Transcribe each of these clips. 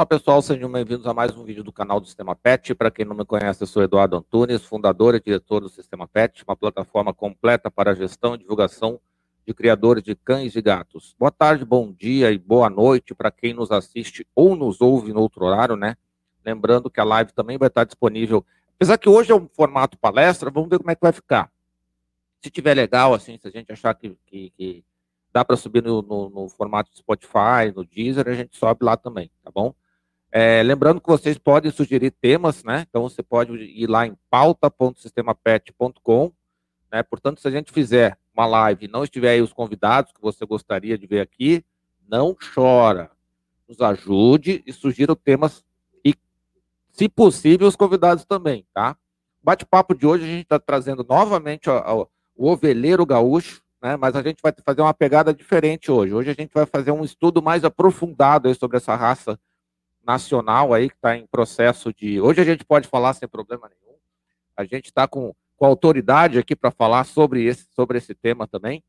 Olá pessoal, sejam bem-vindos a mais um vídeo do canal do Sistema PET. Para quem não me conhece, eu sou Eduardo Antunes, fundador e diretor do Sistema PET, uma plataforma completa para a gestão e divulgação de criadores de cães e gatos. Boa tarde, bom dia e boa noite para quem nos assiste ou nos ouve no outro horário, né? Lembrando que a live também vai estar disponível. Apesar que hoje é um formato palestra, vamos ver como é que vai ficar. Se tiver legal, assim, se a gente achar que, que, que dá para subir no, no, no, formato Spotify, no Deezer, a gente sobe lá também, tá bom? É, lembrando que vocês podem sugerir temas, né? Então você pode ir lá em pauta.sistemapet.com, né? Portanto, se a gente fizer uma live e não estiver aí os convidados que você gostaria de ver aqui, não chora. Nos ajude e sugira temas e, se possível, os convidados também, tá? Bate-papo de hoje a gente está trazendo novamente o, o ovelheiro gaúcho, né? Mas a gente vai fazer uma pegada diferente hoje. Hoje a gente vai fazer um estudo mais aprofundado sobre essa raça nacional aí que está em processo de. Hoje a gente pode falar sem problema nenhum. A gente está com, com autoridade aqui para falar sobre esse, sobre esse tema também.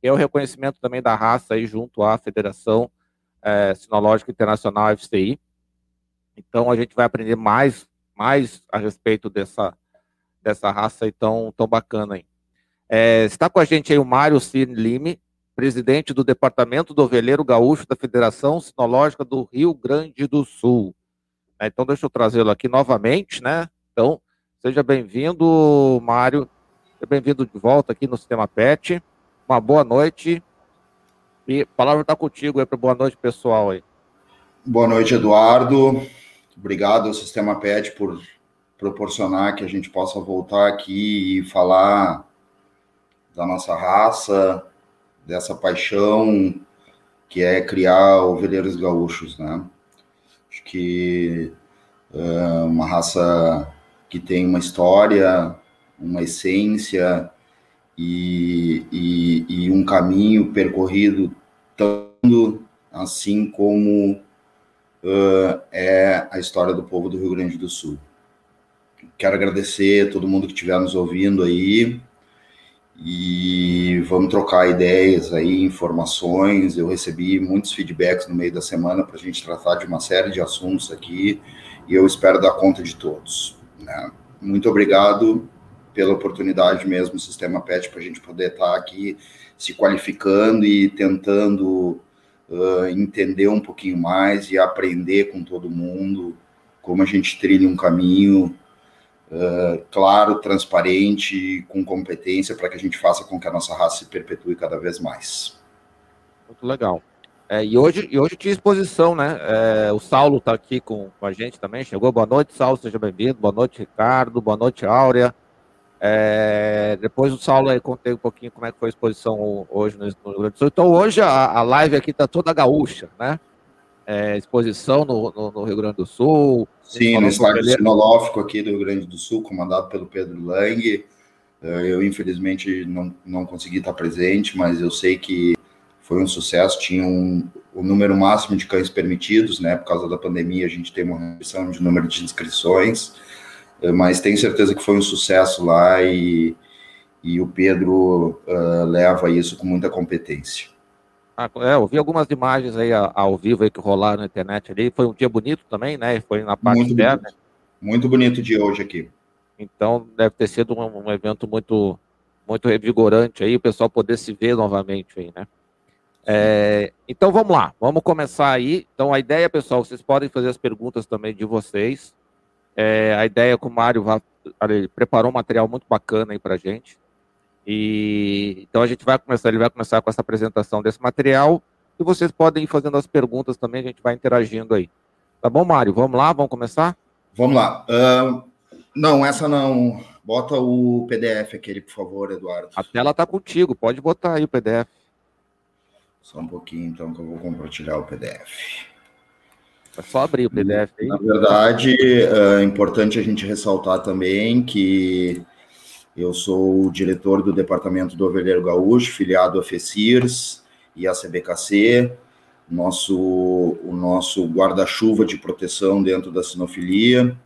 é o reconhecimento também da raça aí junto à Federação é, Sinológica Internacional FCI. Então a gente vai aprender mais, mais a respeito dessa, dessa raça aí tão, tão bacana aí. É, está com a gente aí o Mário Cine Lime, presidente do Departamento do Ovelheiro Gaúcho da Federação Sinológica do Rio Grande do Sul. É, então, deixa eu trazê-lo aqui novamente, né? Então, seja bem-vindo, Mário. Seja bem-vindo de volta aqui no Sistema PET. Uma boa noite. E a palavra está contigo aí para boa noite, pessoal aí. Boa noite, Eduardo. Obrigado ao Sistema PET por proporcionar que a gente possa voltar aqui e falar da nossa raça, dessa paixão que é criar ovelheiros gaúchos, né? Acho que é uma raça que tem uma história, uma essência e, e, e um caminho percorrido tanto assim como uh, é a história do povo do Rio Grande do Sul. Quero agradecer a todo mundo que estiver nos ouvindo aí, e vamos trocar ideias aí, informações. Eu recebi muitos feedbacks no meio da semana para a gente tratar de uma série de assuntos aqui e eu espero dar conta de todos. Né? Muito obrigado pela oportunidade mesmo, Sistema PET, para a gente poder estar aqui se qualificando e tentando uh, entender um pouquinho mais e aprender com todo mundo como a gente trilha um caminho uh, claro, transparente, com competência, para que a gente faça com que a nossa raça se perpetue cada vez mais. Muito legal. É, e, hoje, e hoje tinha exposição, né? É, o Saulo está aqui com, com a gente também. Chegou. Boa noite, Saulo, seja bem-vindo. Boa noite, Ricardo. Boa noite, Áurea. É, depois o Saulo aí contei um pouquinho como é que foi a exposição hoje no Rio Grande do Sul. Então hoje a, a live aqui está toda gaúcha, né? É, exposição no, no, no, Rio Grande do Sul. Sim, no estádio sinolófico aqui do Rio Grande do Sul, comandado pelo Pedro Lang. É, eu, infelizmente, não, não consegui estar presente, mas eu sei que foi um sucesso. Tinha um, o número máximo de cães permitidos, né? Por causa da pandemia, a gente tem uma redução de número de inscrições, é, mas tenho certeza que foi um sucesso lá e, e o Pedro uh, leva isso com muita competência. Ah, é, eu vi algumas imagens aí ao vivo aí que rolaram na internet ali. Foi um dia bonito também, né? Foi na parte muito externa. Bonito. Muito bonito dia hoje aqui. Então deve ter sido um, um, evento muito, muito revigorante aí, o pessoal poder se ver novamente aí, né? É, então vamos lá, vamos começar aí. Então a ideia, pessoal, vocês podem fazer as perguntas também de vocês. É, a ideia com o Mário ele preparou um material muito bacana aí pra gente. E então a gente vai começar, ele vai começar com essa apresentação desse material e vocês podem ir fazendo as perguntas também, a gente vai interagindo aí. Tá bom, Mário? Vamos lá, vamos começar? Vamos lá. Uh, não, essa não. Bota o PDF aquele, por favor, Eduardo. A tela tá contigo, pode botar aí o PDF. Só um pouquinho, então, que eu vou compartilhar o PDF. É só abrir o PDF aí. Na verdade, é importante a gente ressaltar também que eu sou o diretor do Departamento do Ovelheiro Gaúcho, filiado a FECIRS e a CBKC, nosso, o nosso guarda-chuva de proteção dentro da sinofilia.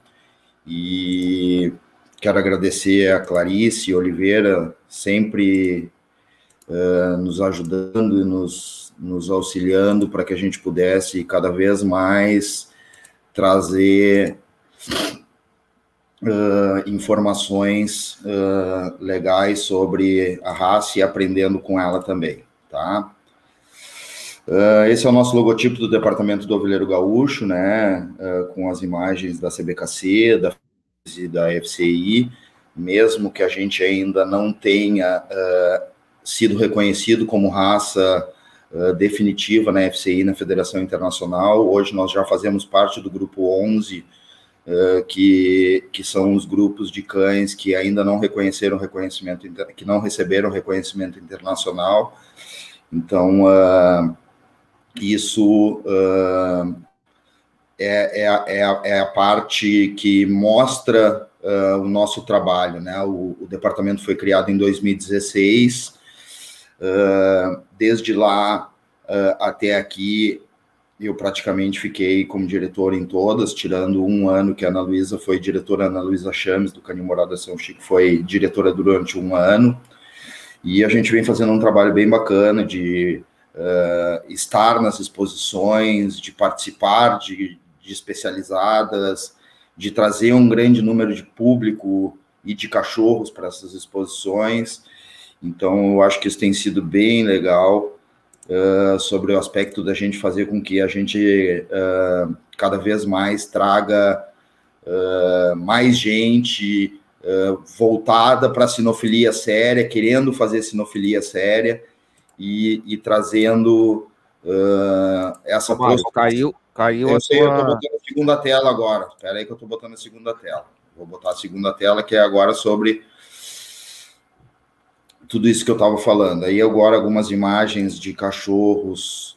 E quero agradecer a Clarice Oliveira, sempre uh, nos ajudando e nos, nos auxiliando para que a gente pudesse cada vez mais trazer uh, informações uh, legais sobre a raça e aprendendo com ela também, tá? Uh, esse é o nosso logotipo do Departamento do Ovelheiro Gaúcho, né? com as imagens da CBKC, da e da FCI, mesmo que a gente ainda não tenha sido reconhecido como raça definitiva na FCI, na Federação Internacional. Hoje nós já fazemos parte do grupo 11 uh, que, que são os grupos de cães que ainda não reconheceram reconhecimento, que não receberam reconhecimento internacional. Então, uh, isso uh, é, é, é, a, é, a, parte que mostra o nosso trabalho. Né? O, o, departamento foi criado em 2016. desde lá até aqui, eu praticamente fiquei como diretor em todas, tirando um ano que a Ana Luísa foi diretora, Ana Luísa Chames, do Canil Morada São Chico, foi diretora durante um ano. E a gente vem fazendo um trabalho bem bacana de uh, estar nas exposições, de participar de, de especializadas, de trazer um grande número de público e de cachorros para essas exposições. Então, eu acho que isso tem sido bem legal uh, sobre o aspecto da gente fazer com que a gente uh, cada vez mais traga uh, mais gente voltada para a sinofilia séria, querendo fazer sinofilia séria e, e trazendo essa Mário, caiu caiu eu sei, eu estou botando a segunda tela agora. Espera aí que eu estou botando a segunda tela. Vou botar a segunda tela, que é agora sobre tudo isso que eu estava falando. Aí agora algumas imagens de cachorros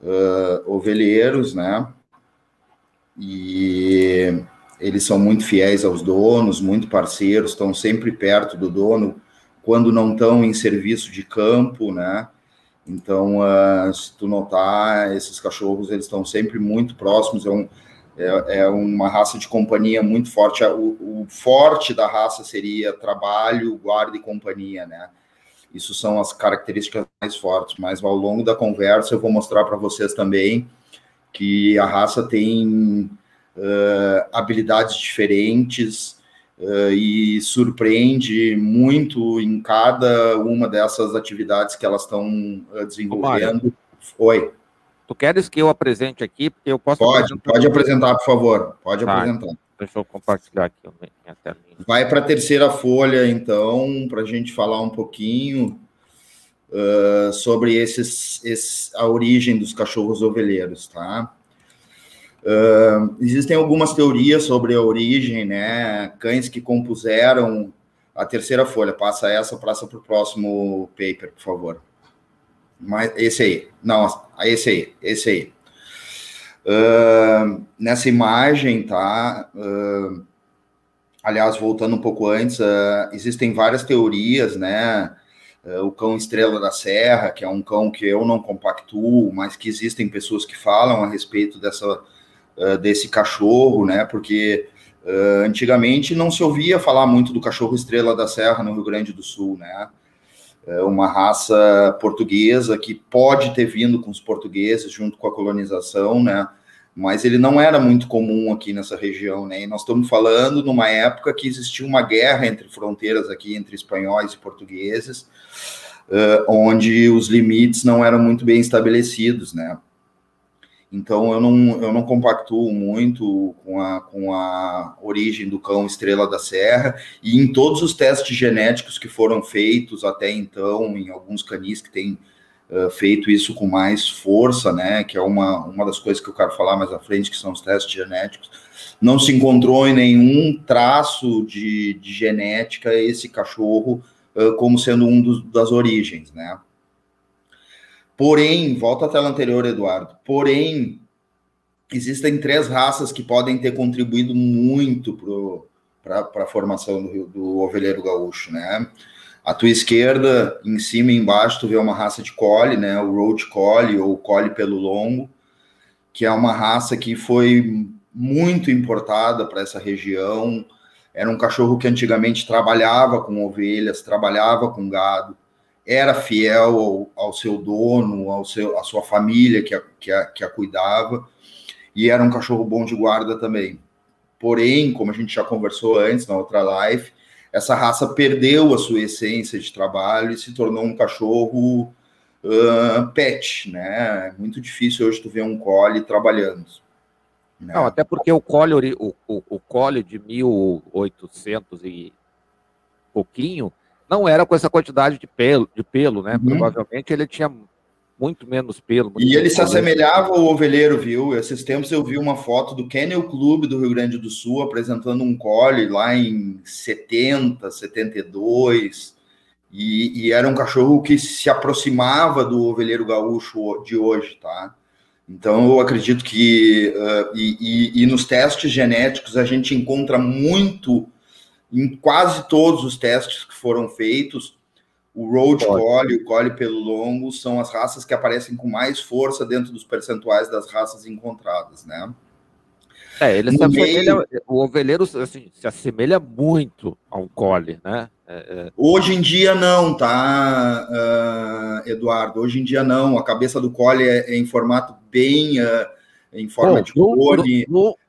uh, ovelheiros, né? E eles são muito fiéis aos donos, muito parceiros, estão sempre perto do dono quando não estão em serviço de campo, né? Então, uh, se tu notar, esses cachorros eles estão sempre muito próximos. É, um, é, é, uma raça de companhia muito forte. O, o forte da raça seria trabalho, guarda e companhia, né? Isso são as características mais fortes, mas ao longo da conversa eu vou mostrar para vocês também que a raça tem uh, habilidades diferentes uh, e surpreende muito em cada uma dessas atividades que elas estão uh, desenvolvendo. Oi. Tu queres que eu apresente aqui? Porque eu posso. Pode, apresentar pode apresentar, por favor. Pode tá. apresentar. Deixa eu compartilhar aqui minha telinha. Vai para a terceira folha, então, para a gente falar um pouquinho uh, sobre esses, esses, a origem dos cachorros ovelheiros, tá? Uh, existem algumas teorias sobre a origem, né? Cães que compuseram a terceira folha. Passa essa, passa para o próximo paper, por favor. Mas esse aí, não, esse aí, esse aí. Uh, nessa imagem, tá? Uh, aliás, voltando um pouco antes, uh, existem várias teorias, né? o cão estrela da serra, que é um cão que eu não compactuo, mas que existem pessoas que falam a respeito dessa, desse cachorro, né? Porque antigamente não se ouvia falar muito do cachorro estrela da serra no Rio Grande do Sul, né? É uma raça portuguesa que pode ter vindo com os portugueses junto com a colonização, né? Mas ele não era muito comum aqui nessa região, né? E nós estamos falando numa época que existia uma guerra entre fronteiras aqui entre espanhóis e portugueses, onde os limites não eram muito bem estabelecidos, né? Então eu não, eu não compactuo muito com a, com a origem do cão estrela da serra, e em todos os testes genéticos que foram feitos até então, em alguns canis que têm uh, feito isso com mais força, né? Que é uma, uma das coisas que eu quero falar mais à frente, que são os testes genéticos. Não se encontrou em nenhum traço de, de genética esse cachorro uh, como sendo um dos, das origens, né? Porém, volta à tela anterior, Eduardo. Porém, existem três raças que podem ter contribuído muito para a formação do, do ovelheiro gaúcho, né? A tua esquerda, em cima e embaixo, tu vê uma raça de collie, né? O Road Collie ou Collie pelo longo, que é uma raça que foi muito importada para essa região. Era um cachorro que antigamente trabalhava com ovelhas, trabalhava com gado, era fiel ao, ao seu dono, ao seu, à sua família que a, que a, que a cuidava. e era um cachorro bom de guarda também. Porém, como a gente já conversou antes na outra live, essa raça perdeu a sua essência de trabalho e se tornou um cachorro uh, pet, né? É muito difícil hoje tu ver um collie trabalhando. Né? Não, até porque o collie, o, o, o collie de 1800 e pouquinho não era com essa quantidade de pelo, de pelo né? Uhum. Provavelmente ele tinha muito menos pelo. Muito e ele se assemelhava ao ovelheiro, viu? Esses tempos eu vi uma foto do Kennel Club do Rio Grande do Sul apresentando um collie lá em 70, 72. E, e era um cachorro que se aproximava do ovelheiro gaúcho de hoje, tá? Então eu acredito que uh, e, e, e nos testes genéticos a gente encontra muito em quase todos os testes que foram feitos o Road Collie e o Collie pelo longo são as raças que aparecem com mais força dentro dos percentuais das raças encontradas, né? É, ele se assemelha, meio... o ovelheiro assim, se assemelha muito ao Collie, né? É, é... Hoje em dia não, tá, uh, Eduardo? Hoje em dia não. A cabeça do Collie é, é em formato bem, uh, em forma de cone.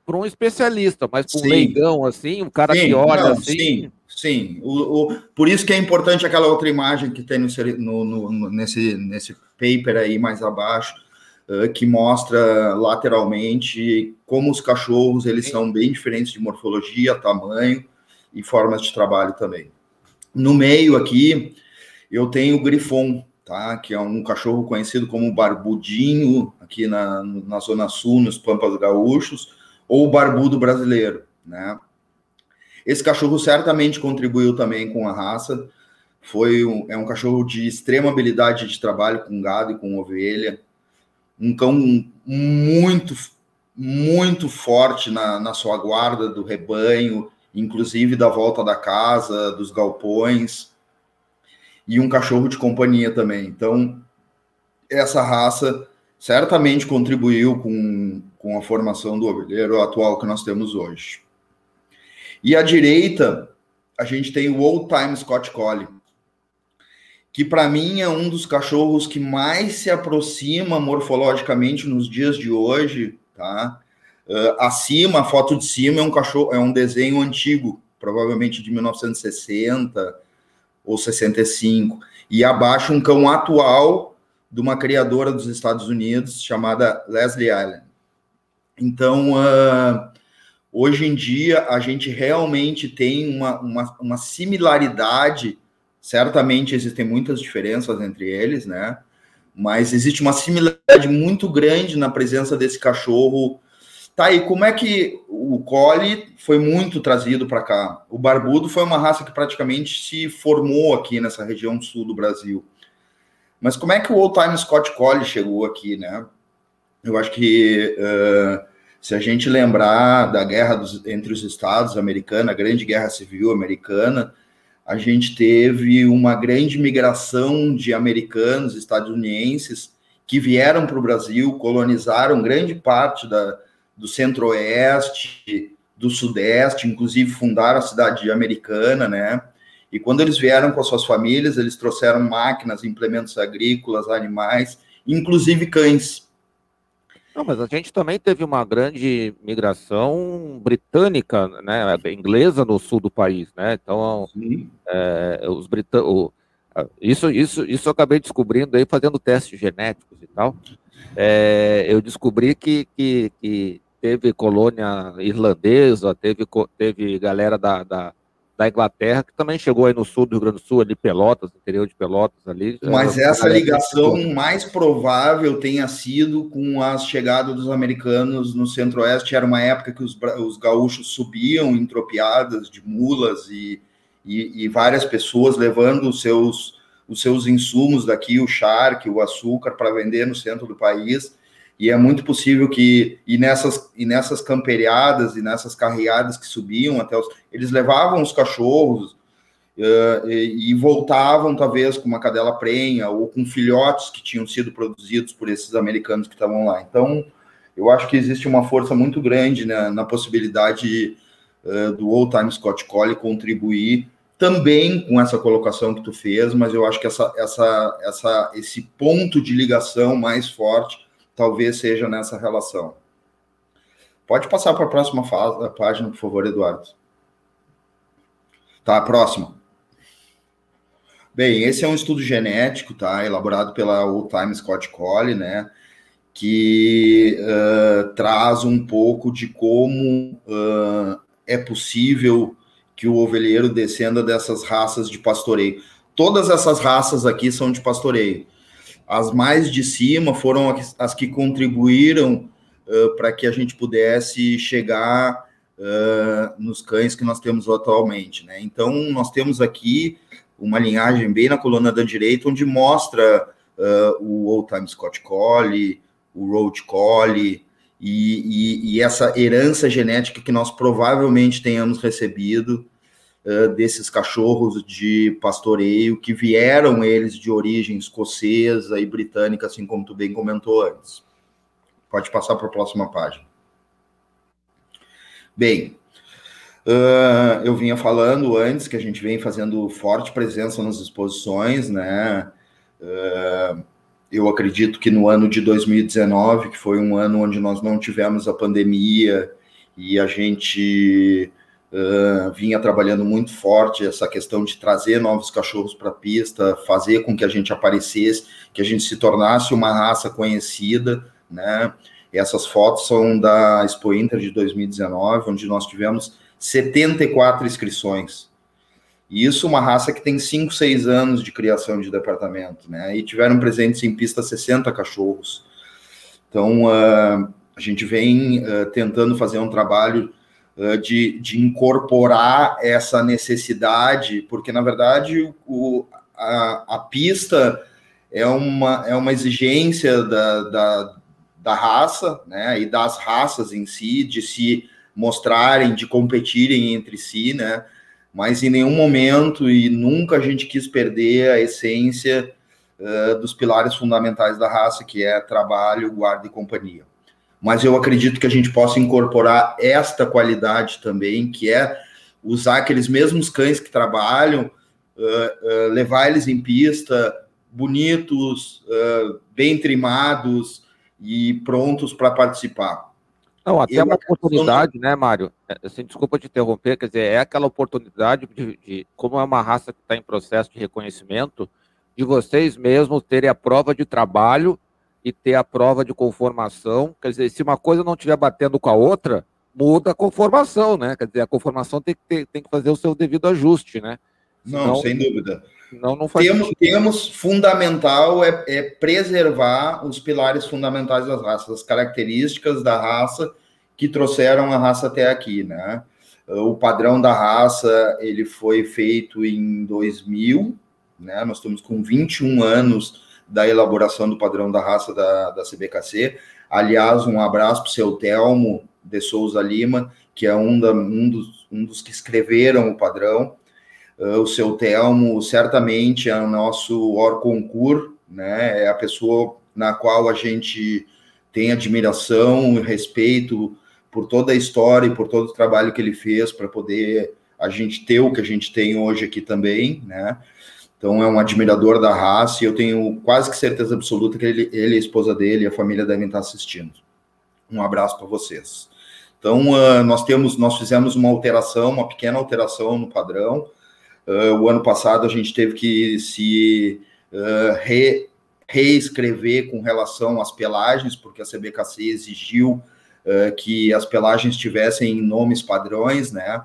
Para um especialista, mas para um leigão, assim, um cara sim, que olha não, assim... Sim. Sim, o, o, por isso que é importante aquela outra imagem que tem no, no, no nesse, nesse paper aí mais abaixo, uh, que mostra lateralmente como os cachorros eles Sim. são bem diferentes de morfologia, tamanho e formas de trabalho também. No meio aqui eu tenho o grifon, tá? Que é um cachorro conhecido como barbudinho aqui na, na zona sul, nos Pampas Gaúchos, ou barbudo brasileiro, né? Esse cachorro certamente contribuiu também com a raça. Foi um, é um cachorro de extrema habilidade de trabalho com gado e com ovelha. Um cão muito, muito forte na, na sua guarda do rebanho, inclusive da volta da casa, dos galpões. E um cachorro de companhia também. Então, essa raça certamente contribuiu com, com a formação do ovelheiro atual que nós temos hoje. E à direita, a gente tem o Old Time Scott Collie, que para mim é um dos cachorros que mais se aproxima morfologicamente nos dias de hoje, tá? Uh, acima, a foto de cima é um cachorro, é um desenho antigo, provavelmente de 1960 ou 65, e abaixo um cão atual de uma criadora dos Estados Unidos chamada Leslie Allen. Então, uh, Hoje em dia, a gente realmente tem uma, uma, uma similaridade, certamente existem muitas diferenças entre eles, né? Mas existe uma similaridade muito grande na presença desse cachorro. Tá aí, como é que o Collie foi muito trazido para cá? O Barbudo foi uma raça que praticamente se formou aqui nessa região sul do Brasil. Mas como é que o Old Time Scott Collie chegou aqui, né? Eu acho que uh, se a gente lembrar da guerra dos, entre os estados americana, a grande guerra civil americana, a gente teve uma grande migração de americanos estadunidenses que vieram para o Brasil, colonizaram grande parte da, do centro-oeste, do sudeste, inclusive fundaram a cidade americana, né? E quando eles vieram com as suas famílias, eles trouxeram máquinas, implementos agrícolas, animais, inclusive cães. Não, mas a gente também teve uma grande migração britânica, né, inglesa no sul do país, né? Então, é, os britânicos, isso, isso, isso eu acabei descobrindo aí fazendo testes genéticos e tal. É, eu descobri que, que, que, teve colônia irlandesa, teve, teve galera da, da da Inglaterra, que também chegou aí no sul do Rio Grande do Sul, ali Pelotas, interior de Pelotas ali. Mas essa ligação mais provável tenha sido com a chegada dos americanos no centro-oeste. Era uma época que os, os gaúchos subiam em tropiadas de mulas e, e, e várias pessoas levando os seus, os seus insumos daqui, o charque, o açúcar, para vender no centro do país e é muito possível que e nessas e nessas camperiadas e nessas carreadas que subiam até os eles levavam os cachorros uh, e, e, voltavam talvez com uma cadela prenha ou com filhotes que tinham sido produzidos por esses americanos que estavam lá. Então eu acho que existe uma força muito grande né, na possibilidade uh, do Old Time Scott Collie contribuir também com essa colocação que tu fez, mas eu acho que essa, essa, essa, esse ponto de ligação mais forte talvez seja nessa relação. Pode passar para a próxima fase, página, por favor, Eduardo. Tá, próxima. Bem, esse é um estudo genético, tá? Elaborado pela Old Time Scott Colley, né? Que uh, traz um pouco de como uh, é possível que o ovelheiro descenda dessas raças de pastoreio. Todas essas raças aqui são de pastoreio. As mais de cima foram as que contribuíram uh, para que a gente pudesse chegar uh, nos cães que nós temos atualmente. Né? Então, nós temos aqui uma linhagem bem na coluna da direita, onde mostra uh, o Old Time Scott Collie, o Road Collie, e, e, e, essa herança genética que nós provavelmente tenhamos recebido uh, desses cachorros de pastoreio que vieram eles de origem escocesa e britânica, assim como tu bem comentou antes. Pode passar para a próxima página. Bem, uh, eu vinha falando antes que a gente vem fazendo forte presença nas exposições, né? Uh, eu acredito que no ano de 2019, que foi um ano onde nós não tivemos a pandemia e a gente uh, vinha trabalhando muito forte essa questão de trazer novos cachorros para a pista, fazer com que a gente aparecesse, que a gente se tornasse uma raça conhecida, né? Essas fotos são da Expo Inter de 2019, onde nós tivemos 74 inscrições. E isso uma raça que tem 5, 6 anos de criação de departamento, né? E tiveram presentes em pista 60 cachorros. Então, uh, a gente vem uh, tentando fazer um trabalho de, de incorporar essa necessidade, porque, na verdade, o, a, a pista é uma, é uma exigência da, da, da raça, né, e das raças em si, de se mostrarem, de competirem entre si, né, mas em nenhum momento e nunca a gente quis perder a essência uh, dos pilares fundamentais da raça, que é trabalho, guarda e companhia. Mas eu acredito que a gente possa incorporar esta qualidade também, que é usar aqueles mesmos cães que trabalham, uh, uh, levar eles em pista, bonitos, bem trimados, e prontos para participar. Não, até eu uma oportunidade, né, Mário? É, assim, desculpa te interromper, quer dizer, é aquela oportunidade de, de como é uma raça que está em processo de reconhecimento, de vocês mesmos terem a prova de trabalho e ter a prova de conformação. Quer dizer, se uma coisa não estiver batendo com a outra, muda a conformação, né? Quer dizer, a conformação tem que, ter, tem que fazer o seu devido ajuste, né? Senão, não, sem dúvida. Não, não faz temos, temos fundamental é, é, preservar os pilares fundamentais das raças, as características da raça que trouxeram a raça até aqui, né? O padrão da raça ele foi feito em 2000, né? Nós estamos com 21 anos da elaboração do padrão da raça da, da CBKC. Aliás, um abraço para o seu Telmo de Souza Lima, que é um, da, um, dos, um dos que escreveram o padrão. Uh, o seu Telmo certamente é o nosso or concur, né? É a pessoa na qual a gente tem admiração e respeito por toda a história e por todo o trabalho que ele fez para poder a gente ter o que a gente tem hoje aqui também, né? Então é um admirador da raça e eu tenho quase que certeza absoluta que ele, ele a esposa dele e a família devem estar assistindo. Um abraço para vocês. Então uh, nós temos, nós fizemos uma alteração, uma pequena alteração no padrão Uh, o ano passado a gente teve que se uh, re, reescrever com relação às pelagens, porque a CBKC exigiu que as pelagens tivessem nomes padrões, né?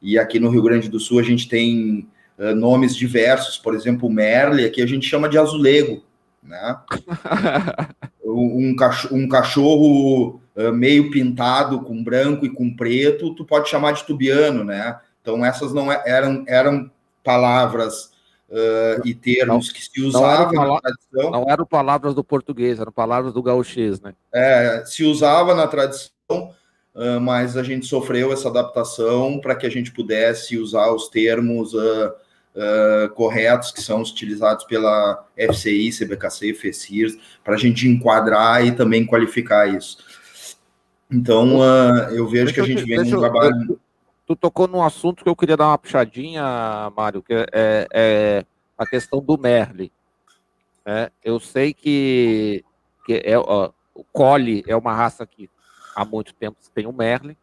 E aqui no Rio Grande do Sul a gente tem nomes diversos, por exemplo, Merle, aqui a gente chama de azulego, né? um, cachorro, um cachorro meio pintado com branco e com preto, tu pode chamar de tubiano, né? Então essas não é, eram, eram palavras uh, e termos não, que se usavam na tradição. Não eram palavras do português, eram palavras do gauchês, né? É, se usava na tradição, uh, mas a gente sofreu essa adaptação para que a gente pudesse usar os termos uh, corretos que são utilizados pela FCI, CBKC, FECIRS, para a gente enquadrar e também qualificar isso. Então, eu vejo deixa que a gente vem num trabalho tu tocou num assunto que eu queria dar uma puxadinha, Mário, que é, é a questão do Merle. É, eu sei que, que é, ó, o Collie é uma raça que há muito tempo tem o Merlin.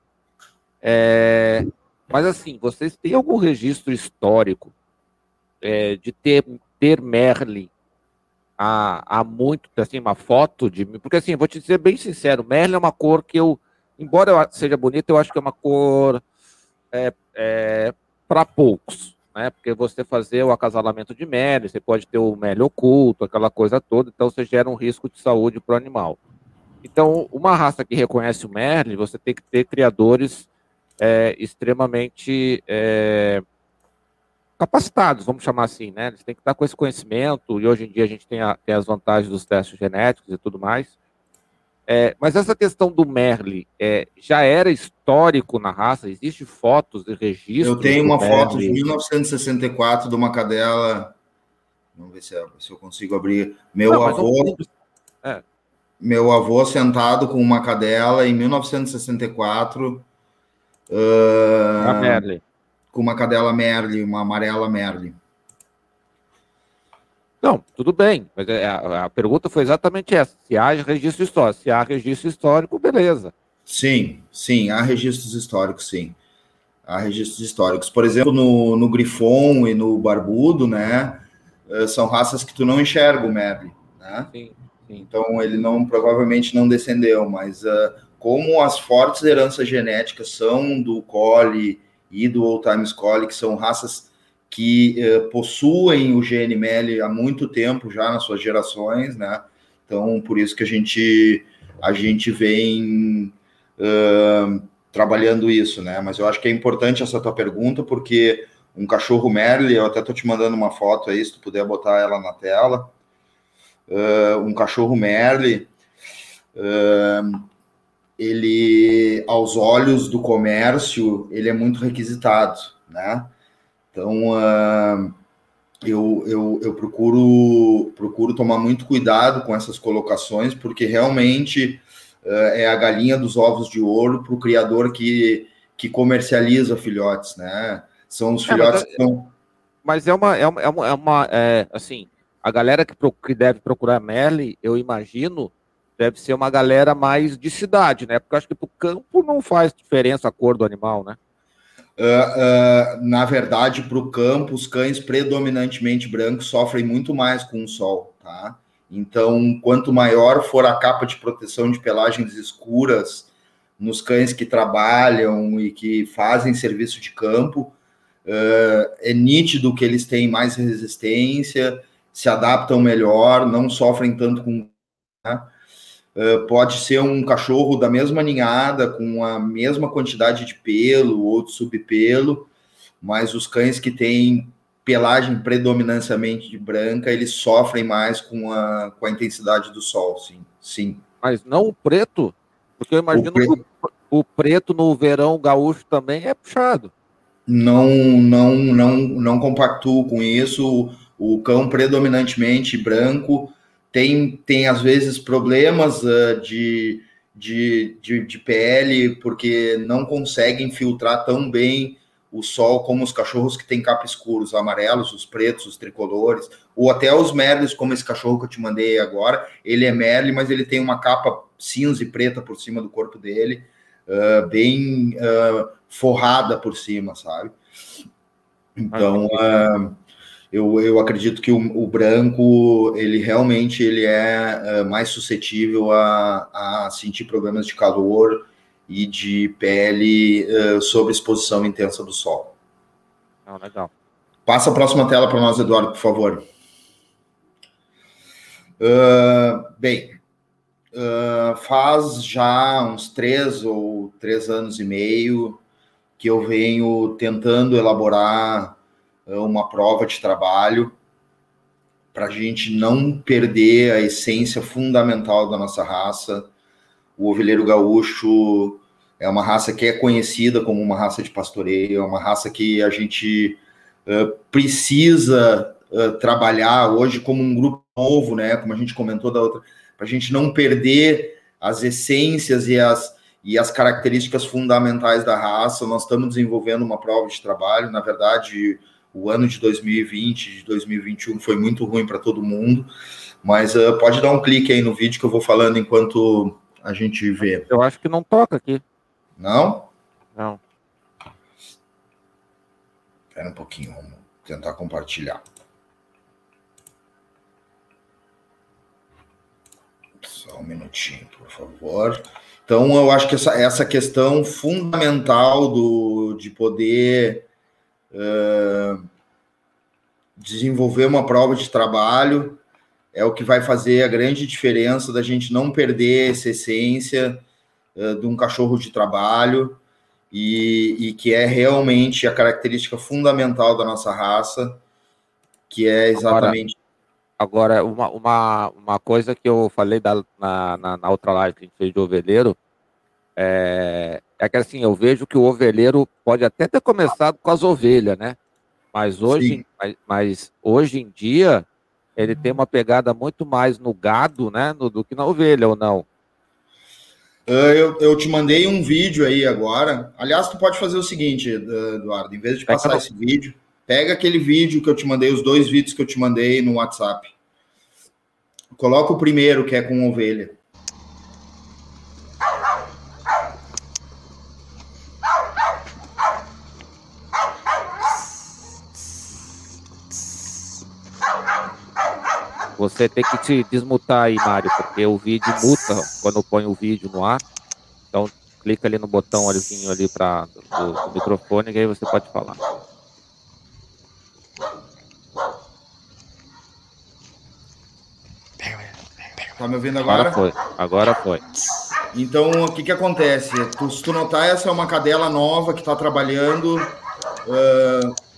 É, mas assim, vocês têm algum registro histórico é, de ter, ter Merlin há, há muito, assim, uma foto de mim? Porque assim, vou te dizer bem sincero, Merlin é uma cor que eu, embora seja bonita, eu acho que é uma cor é, é, para poucos né? Porque você fazer o acasalamento de mel, você pode ter o mel oculto, aquela coisa toda, então você gera um risco de saúde para o animal. Então, uma raça que reconhece o merle, você tem que ter criadores é, extremamente é, capacitados, vamos chamar assim, né? Eles têm que estar com esse conhecimento, e hoje em dia a gente tem, a, tem as vantagens dos testes genéticos e tudo mais. É, mas essa questão do Merle é, já era histórico na raça? Existe fotos de registro? Eu tenho uma foto de 1964 de uma cadela. Vamos ver se, é, se eu consigo abrir. Meu não, avô. É. Meu avô sentado com uma cadela em 1964. Uh, a Merle. Com uma cadela Merle, uma amarela Merle. Não, tudo bem, mas é, a, a, pergunta foi exatamente essa: se há registro histórico. Se há registro histórico, beleza. Sim, sim, há registros históricos, sim. Há registros históricos. Por exemplo, no, no Grifon e no Barbudo, né? Eh, são raças que tu não enxerga o Merle, né? Sim, sim. Então ele não provavelmente não descendeu, mas uh, como as fortes heranças genéticas são do Collie e do Old Times Collie, que são raças que eh, possuem o GNML há muito tempo já nas suas gerações, né? Então, por isso que a gente, a gente vem uh, trabalhando isso, né? Mas eu acho que é importante essa tua pergunta, porque um cachorro Merle, eu até tô te mandando uma foto aí, se tu puder botar ela na tela. Uh, um cachorro Merle, uh, ele, aos olhos do comércio, ele é muito requisitado, né? Então, uh, eu, eu, eu procuro, procuro tomar muito cuidado com essas colocações, porque realmente uh, é a galinha dos ovos de ouro para o criador que, que comercializa filhotes, né? São os filhotes é, mas, que são. Mas é uma, é uma, é uma, é uma é, assim, a galera que, que deve procurar Merle, eu imagino, deve ser uma galera mais de cidade, né? Porque acho que para o campo não faz diferença a cor do animal, né? Uh, uh, na verdade, para o campo, os cães predominantemente brancos sofrem muito mais com o sol, tá? Então, quanto maior for a capa de proteção de pelagens escuras nos cães que trabalham e que fazem serviço de campo, uh, é nítido que eles têm mais resistência, se adaptam melhor, não sofrem tanto com. Né? Uh, pode ser um cachorro da mesma ninhada, com a mesma quantidade de pelo ou de subpelo, mas os cães que têm pelagem predominantemente branca, eles sofrem mais com a, com a intensidade do sol, sim. sim. Mas não o preto? Porque eu imagino o preto... que o, o preto no verão gaúcho também é puxado. Não, não, não, não compactuo com isso. O cão predominantemente branco tem, tem às vezes problemas uh, de, de, de, de, pele, porque não conseguem filtrar tão bem o sol como os cachorros que têm capa escura, os amarelos, os pretos, os tricolores, ou até os merles, como esse cachorro que eu te mandei agora. Ele é merle, mas ele tem uma capa cinza e preta por cima do corpo dele, uh, bem uh, forrada por cima, sabe? Então, eu, eu acredito que o, o, branco ele realmente ele é, é mais suscetível a, a, sentir problemas de calor e de pele uh, sob exposição intensa do sol. Ah, legal. Passa a próxima tela para nós, Eduardo, por favor. Uh, bem, uh, faz já uns três ou três anos e meio que eu venho tentando elaborar uma prova de trabalho para a gente não perder a essência fundamental da nossa raça. O ovelheiro gaúcho é uma raça que é conhecida como uma raça de pastoreio, é uma raça que a gente uh, precisa uh, trabalhar hoje como um grupo novo, né? Como a gente comentou da outra, para a gente não perder as essências e as, e as características fundamentais da raça. Nós estamos desenvolvendo uma prova de trabalho, na verdade, o ano de 2020, de 2021 foi muito ruim para todo mundo, mas uh, pode dar um clique aí no vídeo que eu vou falando enquanto a gente vê. Eu acho que não toca aqui. Não? Não. Espera um pouquinho, vamos tentar compartilhar. Só um minutinho, por favor. Então, eu acho que essa, essa questão fundamental do, de poder uh, desenvolver uma prova de trabalho é o que vai fazer a grande diferença da gente não perder essa essência uh, de um cachorro de trabalho e, e, que é realmente a característica fundamental da nossa raça, que é exatamente. Agora, agora uma, uma, uma coisa que eu falei da, na, na, na, outra live que a gente fez de ovelheiro é, é que assim, eu vejo que o ovelheiro pode até ter começado com as ovelhas, né? Mas hoje, mas, mas, hoje em dia ele tem uma pegada muito mais no gado, né, no, do que na ovelha, ou não? Ah, eu, eu te mandei um vídeo aí agora. Aliás, tu pode fazer o seguinte, Eduardo, em vez de passar esse vídeo, pega aquele vídeo que eu te mandei, os dois vídeos que eu te mandei no WhatsApp. Coloca o primeiro, que é com ovelha. Você tem que se desmutar aí, Mário, porque o vídeo muta quando põe o vídeo no ar. Então, clica ali no botão alizinho ali para do, do microfone e aí você pode falar. Tá me ouvindo agora? Agora foi. Agora foi. Então, o que que acontece? Tu, se tu notar, essa é uma cadela nova que está trabalhando. Uh,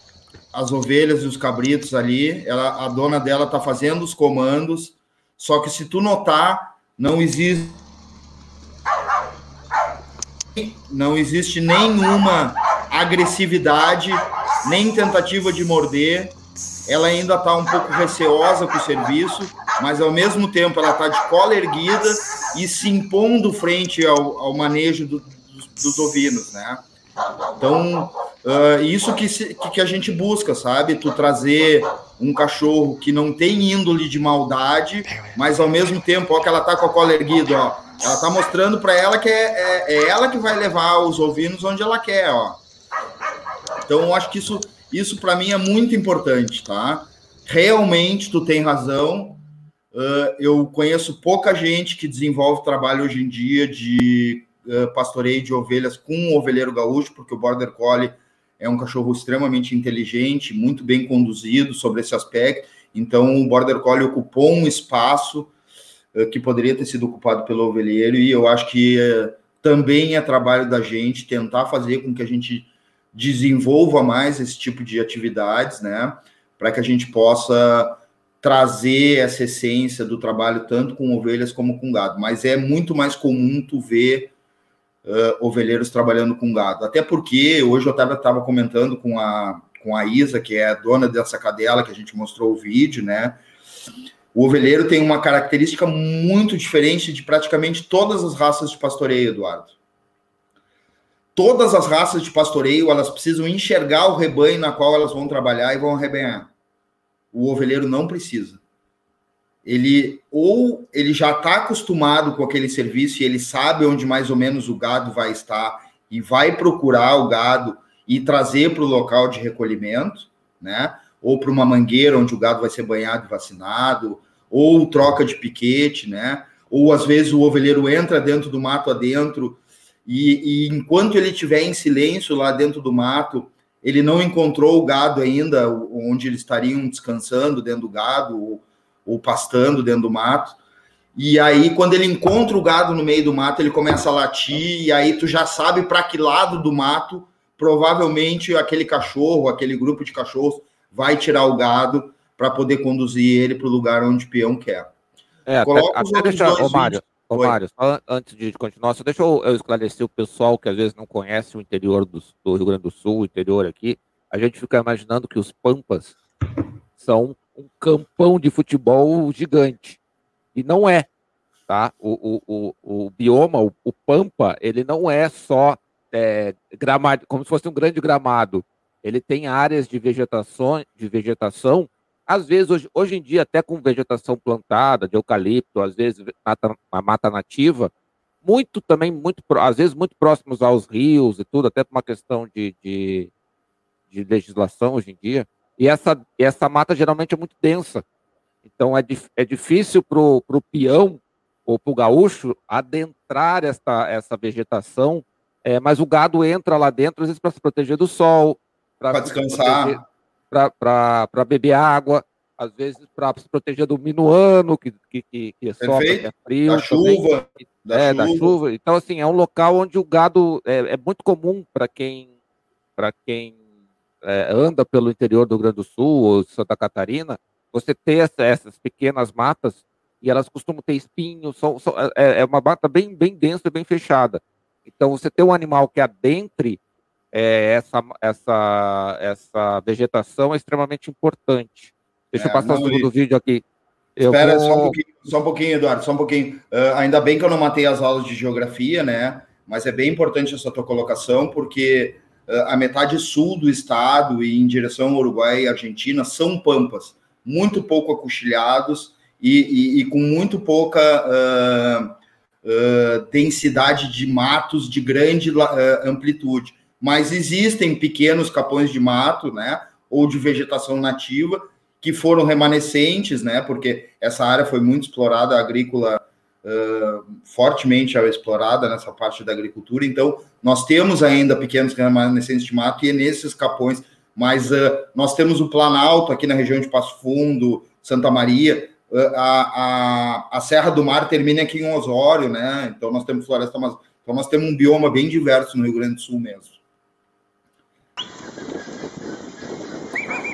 as ovelhas e os cabritos ali, ela, a dona dela tá fazendo os comandos, só que se tu notar, não existe não existe nenhuma agressividade, nem tentativa de morder. Ela ainda está um pouco receosa com o serviço, mas ao mesmo tempo ela está de cola erguida e se impondo frente ao, ao manejo do, dos, dos ovinos, né? Então, uh, isso que, se, que a gente busca, sabe? Tu trazer um cachorro que não tem índole de maldade, mas ao mesmo tempo, ó, que ela tá com a cola erguida, ó. Ela tá mostrando para ela que é, é, é, ela que vai levar os ovinos onde ela quer, ó. Então, eu acho que isso, isso para mim é muito importante, tá? Realmente, tu tem razão. Uh, eu conheço pouca gente que desenvolve trabalho hoje em dia de pastoreio de ovelhas com um ovelheiro gaúcho, porque o Border Collie é um cachorro extremamente inteligente, muito bem conduzido sobre esse aspecto. Então, o Border Collie ocupou um espaço uh, que poderia ter sido ocupado pelo ovelheiro, e eu acho que uh, também é trabalho da gente tentar fazer com que a gente desenvolva mais esse tipo de atividades, né? Para que a gente possa trazer essa essência do trabalho tanto com ovelhas como com gado. Mas é muito mais comum tu ver uh, ovelheiros trabalhando com gado. Até porque hoje eu estava comentando com a, com a Isa, que é dona dessa cadela que a gente mostrou o vídeo, né? O ovelheiro tem uma característica muito diferente de praticamente todas as raças de pastoreio, Eduardo. Todas as raças de pastoreio, elas precisam enxergar o rebanho na qual elas vão trabalhar e vão arrebanhar. O ovelheiro não precisa ele ou ele já está acostumado com aquele serviço e ele sabe onde mais ou menos o gado vai estar e vai procurar o gado e trazer para o local de recolhimento, né? Ou para uma mangueira onde o gado vai ser banhado e vacinado, ou troca de piquete, né? Ou às vezes o ovelheiro entra dentro do mato adentro e, e enquanto ele estiver em silêncio lá dentro do mato, ele não encontrou o gado ainda onde eles estariam descansando dentro do gado, ou, ou pastando dentro do mato. E aí, quando ele encontra o gado no meio do mato, ele começa a latir, e aí tu já sabe para que lado do mato provavelmente aquele cachorro, aquele grupo de cachorros, vai tirar o gado para poder conduzir ele para o lugar onde o peão quer. É, Coloca até, até deixa, ô, Mário, ô, Mário, só antes de continuar, só deixa eu, eu, esclarecer o pessoal que às vezes não conhece o interior do, do Rio Grande do Sul, o interior aqui. A gente fica imaginando que os pampas são um campão de futebol gigante. E não é. Tá? O, o, o, o bioma, o, o, Pampa, ele não é só é, gramado, como se fosse um grande gramado. Ele tem áreas de vegetação, de vegetação às vezes, hoje, hoje em dia, até com vegetação plantada, de eucalipto, às vezes mata, uma mata nativa, muito também, muito, às vezes muito próximos aos rios e tudo, até por uma questão de, de, de legislação hoje em dia. E essa, essa mata geralmente é muito densa. Então é, é difícil para o peão ou para o gaúcho adentrar esta, essa vegetação, é, mas o gado entra lá dentro, às vezes, para se proteger do sol, para descansar, para beber água, às vezes para se proteger do minuano, que, que, que, que que é frio. Da chuva. Da, é, chuva. da chuva. Então, assim, é um local onde o gado é, é muito comum para quem, quem é, anda pelo interior do Rio Grande do Sul ou Santa Catarina, você ter essa, essas pequenas matas e elas costumam ter espinhos, são, são, é, é, uma mata bem, bem densa e bem fechada. Então, você ter um animal que adentre é, essa, essa, essa vegetação é extremamente importante. Deixa é, eu passar não, o segundo vídeo aqui. Eu Espera vou... só, um pouquinho, só um pouquinho, Eduardo, só um pouquinho. Uh, ainda bem que eu não matei as aulas de geografia, né? Mas é bem importante essa tua colocação, porque a metade sul do estado e em direção ao Uruguai e Argentina são pampas, muito pouco acuchilhados e, e, e com muito pouca uh, uh, densidade de matos de grande uh, amplitude. Mas existem pequenos capões de mato, né, ou de vegetação nativa, que foram remanescentes, né, porque essa área foi muito explorada, agrícola, fortemente explorada nessa parte da agricultura. Então, nós temos ainda pequenos remanescentes de mato e é nesses capões mas uh, nós temos o Planalto aqui na região de Passo Fundo, Santa Maria, a, a, a Serra do Mar termina aqui em Osório, né? Então nós temos floresta mas Então nós temos um bioma bem diverso no Rio Grande do Sul mesmo.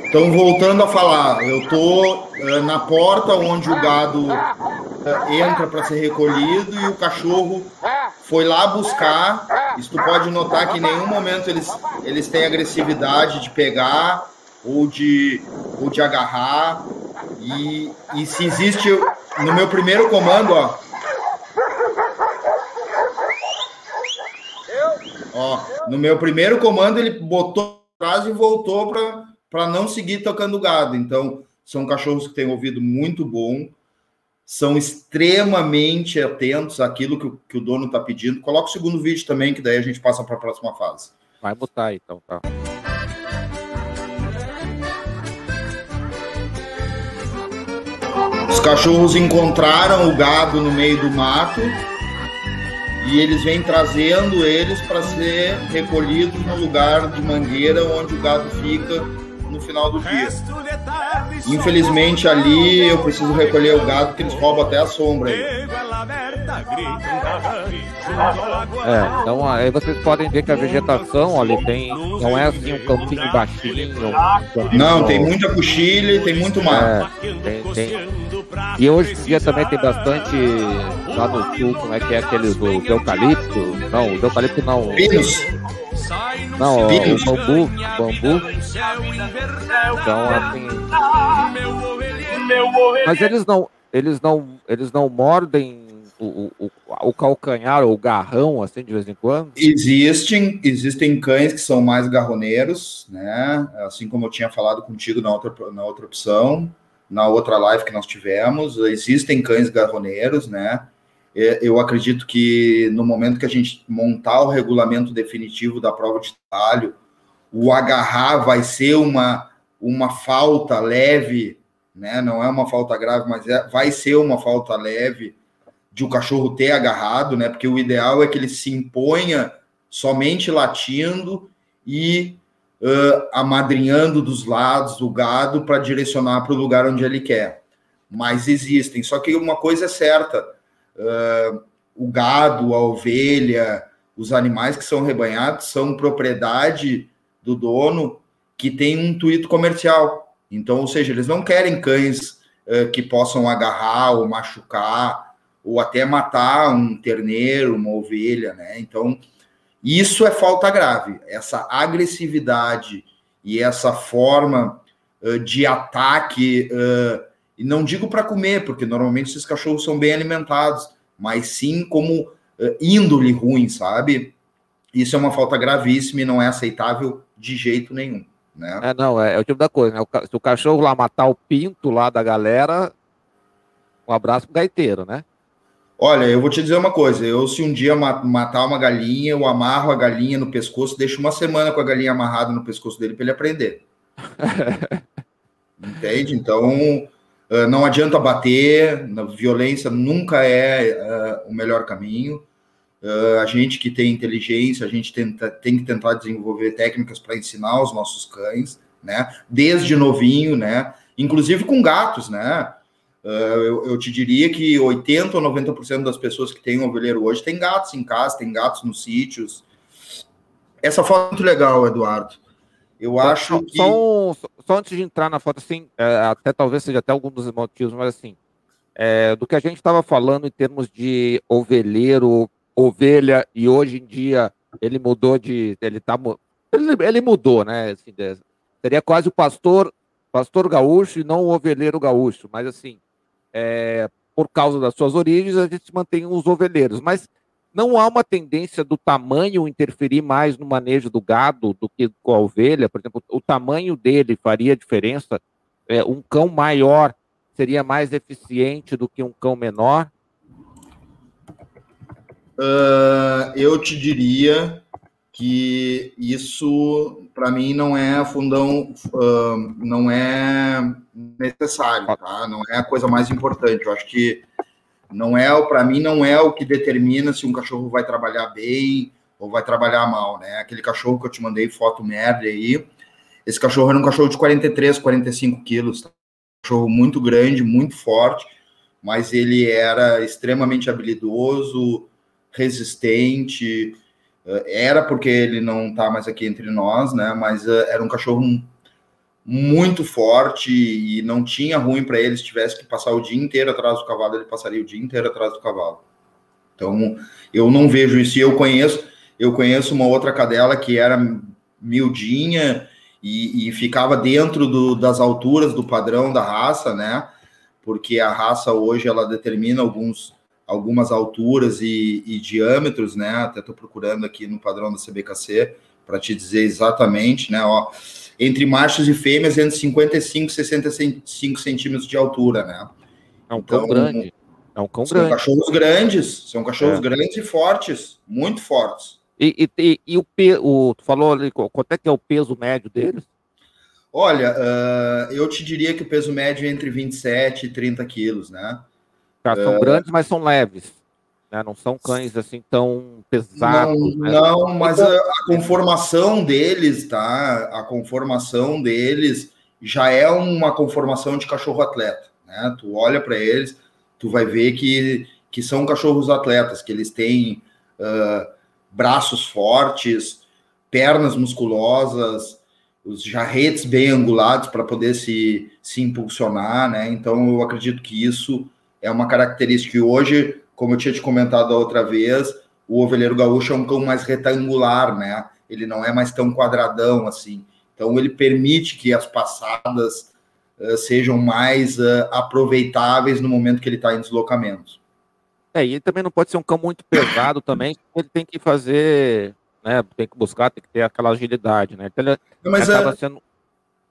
Então, voltando a falar, eu estou uh, na porta onde o gado uh, entra para ser recolhido e o cachorro foi lá buscar. Isso tu pode notar que em nenhum momento eles, eles têm agressividade de pegar ou de, ou de agarrar. E, e se existe no meu primeiro comando, ó. Ó, no meu primeiro comando ele botou atrás e voltou para não seguir tocando gado. Então, são cachorros que têm ouvido muito bom, são extremamente atentos àquilo que, o, que o dono está pedindo. Coloca o segundo vídeo também, que daí a gente passa para a próxima fase. Vai botar então, tá. Os cachorros encontraram o gado no meio do mato e eles vêm trazendo eles para ser recolhidos no lugar de mangueira onde o gado fica no final do dia. Infelizmente ali eu preciso recolher o gado que eles roubam até a sombra. Aí. É, então aí vocês podem ver que a vegetação ali tem, não é assim um campinho baixinho. Um não, tem muita cochilha tem muito mar. É, tem, tem, e hoje em dia também tem bastante lá no sul, como é que é aqueles do, do eucalipto? Não, o eucalipto não. Pinos. Não, Pinos. o bambu, bambu. Então, assim. Mas eles não, eles não, eles não mordem o, o, o calcanhar ou o garrão, assim, de vez em quando? Existem, existem cães que são mais garroneiros, né? Assim como eu tinha falado contigo na outra, na outra opção na outra live que nós tivemos. Existem cães garroneiros, né? É, eu acredito que no momento que a gente montar o regulamento definitivo da prova de talho, o agarrar vai ser uma, uma falta leve, né? Não é uma falta grave, mas é, vai ser uma falta leve de o cachorro ter agarrado, né? Porque o ideal é que ele se imponha somente latindo e uh, amadrinhando dos lados o gado para direcionar para o lugar onde ele quer. Mas existem. Só que uma coisa é certa: uh, o gado, a ovelha, os animais que são rebanhados são propriedade do dono que tem um intuito comercial. Então, ou seja, eles não querem cães uh, que possam agarrar ou machucar ou até matar um terneiro, uma ovelha, né? Então, isso é falta grave. Essa agressividade e essa forma uh, de ataque, uh, e não digo para comer, porque normalmente esses cachorros são bem alimentados, mas sim como uh, índole ruim, sabe? Isso é uma falta gravíssima e não é aceitável de jeito nenhum. Né? É, não, é, é o tipo da coisa, né? Se o cachorro lá matar o pinto lá da galera, um abraço pro gaiteiro, né? Olha, eu vou te dizer uma coisa. Eu, se um dia matar uma galinha, eu amarro a galinha no pescoço, deixo uma semana com a galinha amarrada no pescoço dele para ele aprender. Entende? Então, não adianta bater, violência nunca é o melhor caminho. a gente que tem inteligência, a gente tenta, tem que tentar desenvolver técnicas para ensinar os nossos cães, né? Desde novinho, né? Inclusive com gatos, né? Uh, eu, eu, te diria que 80 ou 90% das pessoas que têm um ovelheiro hoje têm gatos em casa, tem gatos nos sítios. Essa foto é muito legal, Eduardo. Eu só, acho que. Só, só, antes de entrar na foto, assim, é, até talvez seja até algum dos motivos, mas assim, é, do que a gente estava falando em termos de ovelheiro, ovelha, e hoje em dia ele mudou de. Ele, tá, ele, ele mudou, né? Assim, seria quase o pastor pastor gaúcho e não o ovelheiro gaúcho, mas assim, é, por causa das suas origens, a gente mantém os ovelheiros. Mas não há uma tendência do tamanho interferir mais no manejo do gado do que com a ovelha? Por exemplo, o tamanho dele faria diferença? É, um cão maior seria mais eficiente do que um cão menor? Uh, eu te que isso para mim não é fundão, uh, não é necessário, tá? Não é a coisa mais importante. Eu acho que não é, para mim, não é o que determina se um cachorro vai trabalhar bem ou vai trabalhar mal, né? Aquele cachorro que eu te mandei foto merda aí, esse cachorro era um cachorro de 43, 45 quilos, tá? um cachorro muito grande, muito forte, mas ele era extremamente habilidoso, resistente, era porque ele não está mais aqui entre nós, né? Mas eh, era um cachorro muito forte e não tinha ruim para ele se tivesse que passar o dia inteiro atrás do cavalo, ele passaria o dia inteiro atrás do cavalo. Então, eu não vejo isso. E eu conheço, eu conheço uma outra cadela que era miudinha e, e ficava dentro do, das alturas do padrão da raça, né? Porque a raça hoje ela determina alguns algumas alturas e, e diâmetros, né? Até estou procurando aqui no padrão da CBKC para te dizer exatamente, né? Ó, entre machos e fêmeas, entre 55 e 65 centímetros de altura, né? É um cão então, grande. É um cão são grande. cachorros grandes, são cachorros é. grandes e fortes, muito fortes. E, e, e o, o tu falou ali, quanto é que é o peso médio deles? Olha, uh, eu te diria que o peso médio é entre 27 e 30 quilos, né? Tá, são é... grandes, mas são leves. Né? Não são cães assim tão pesados. Não, né? não mas a, a, conformação deles, tá? A conformação deles já é uma conformação de cachorro atleta. Né? Tu olha para eles, tu vai ver que, que são cachorros atletas, que eles têm uh, braços fortes, pernas musculosas, os jarretes bem angulados para poder se, se impulsionar, né? Então eu acredito que isso é uma característica que hoje, como eu tinha te comentado a outra vez, o ovelheiro gaúcho é um cão mais retangular, né? Ele não é mais tão quadradão assim. Então ele permite que as passadas uh, sejam mais uh, aproveitáveis no momento que ele está em deslocamento. É, e ele também não pode ser um cão muito pesado também, ele tem que fazer, né? Tem que buscar, tem que ter aquela agilidade, né? Então ele Mas acaba é... sendo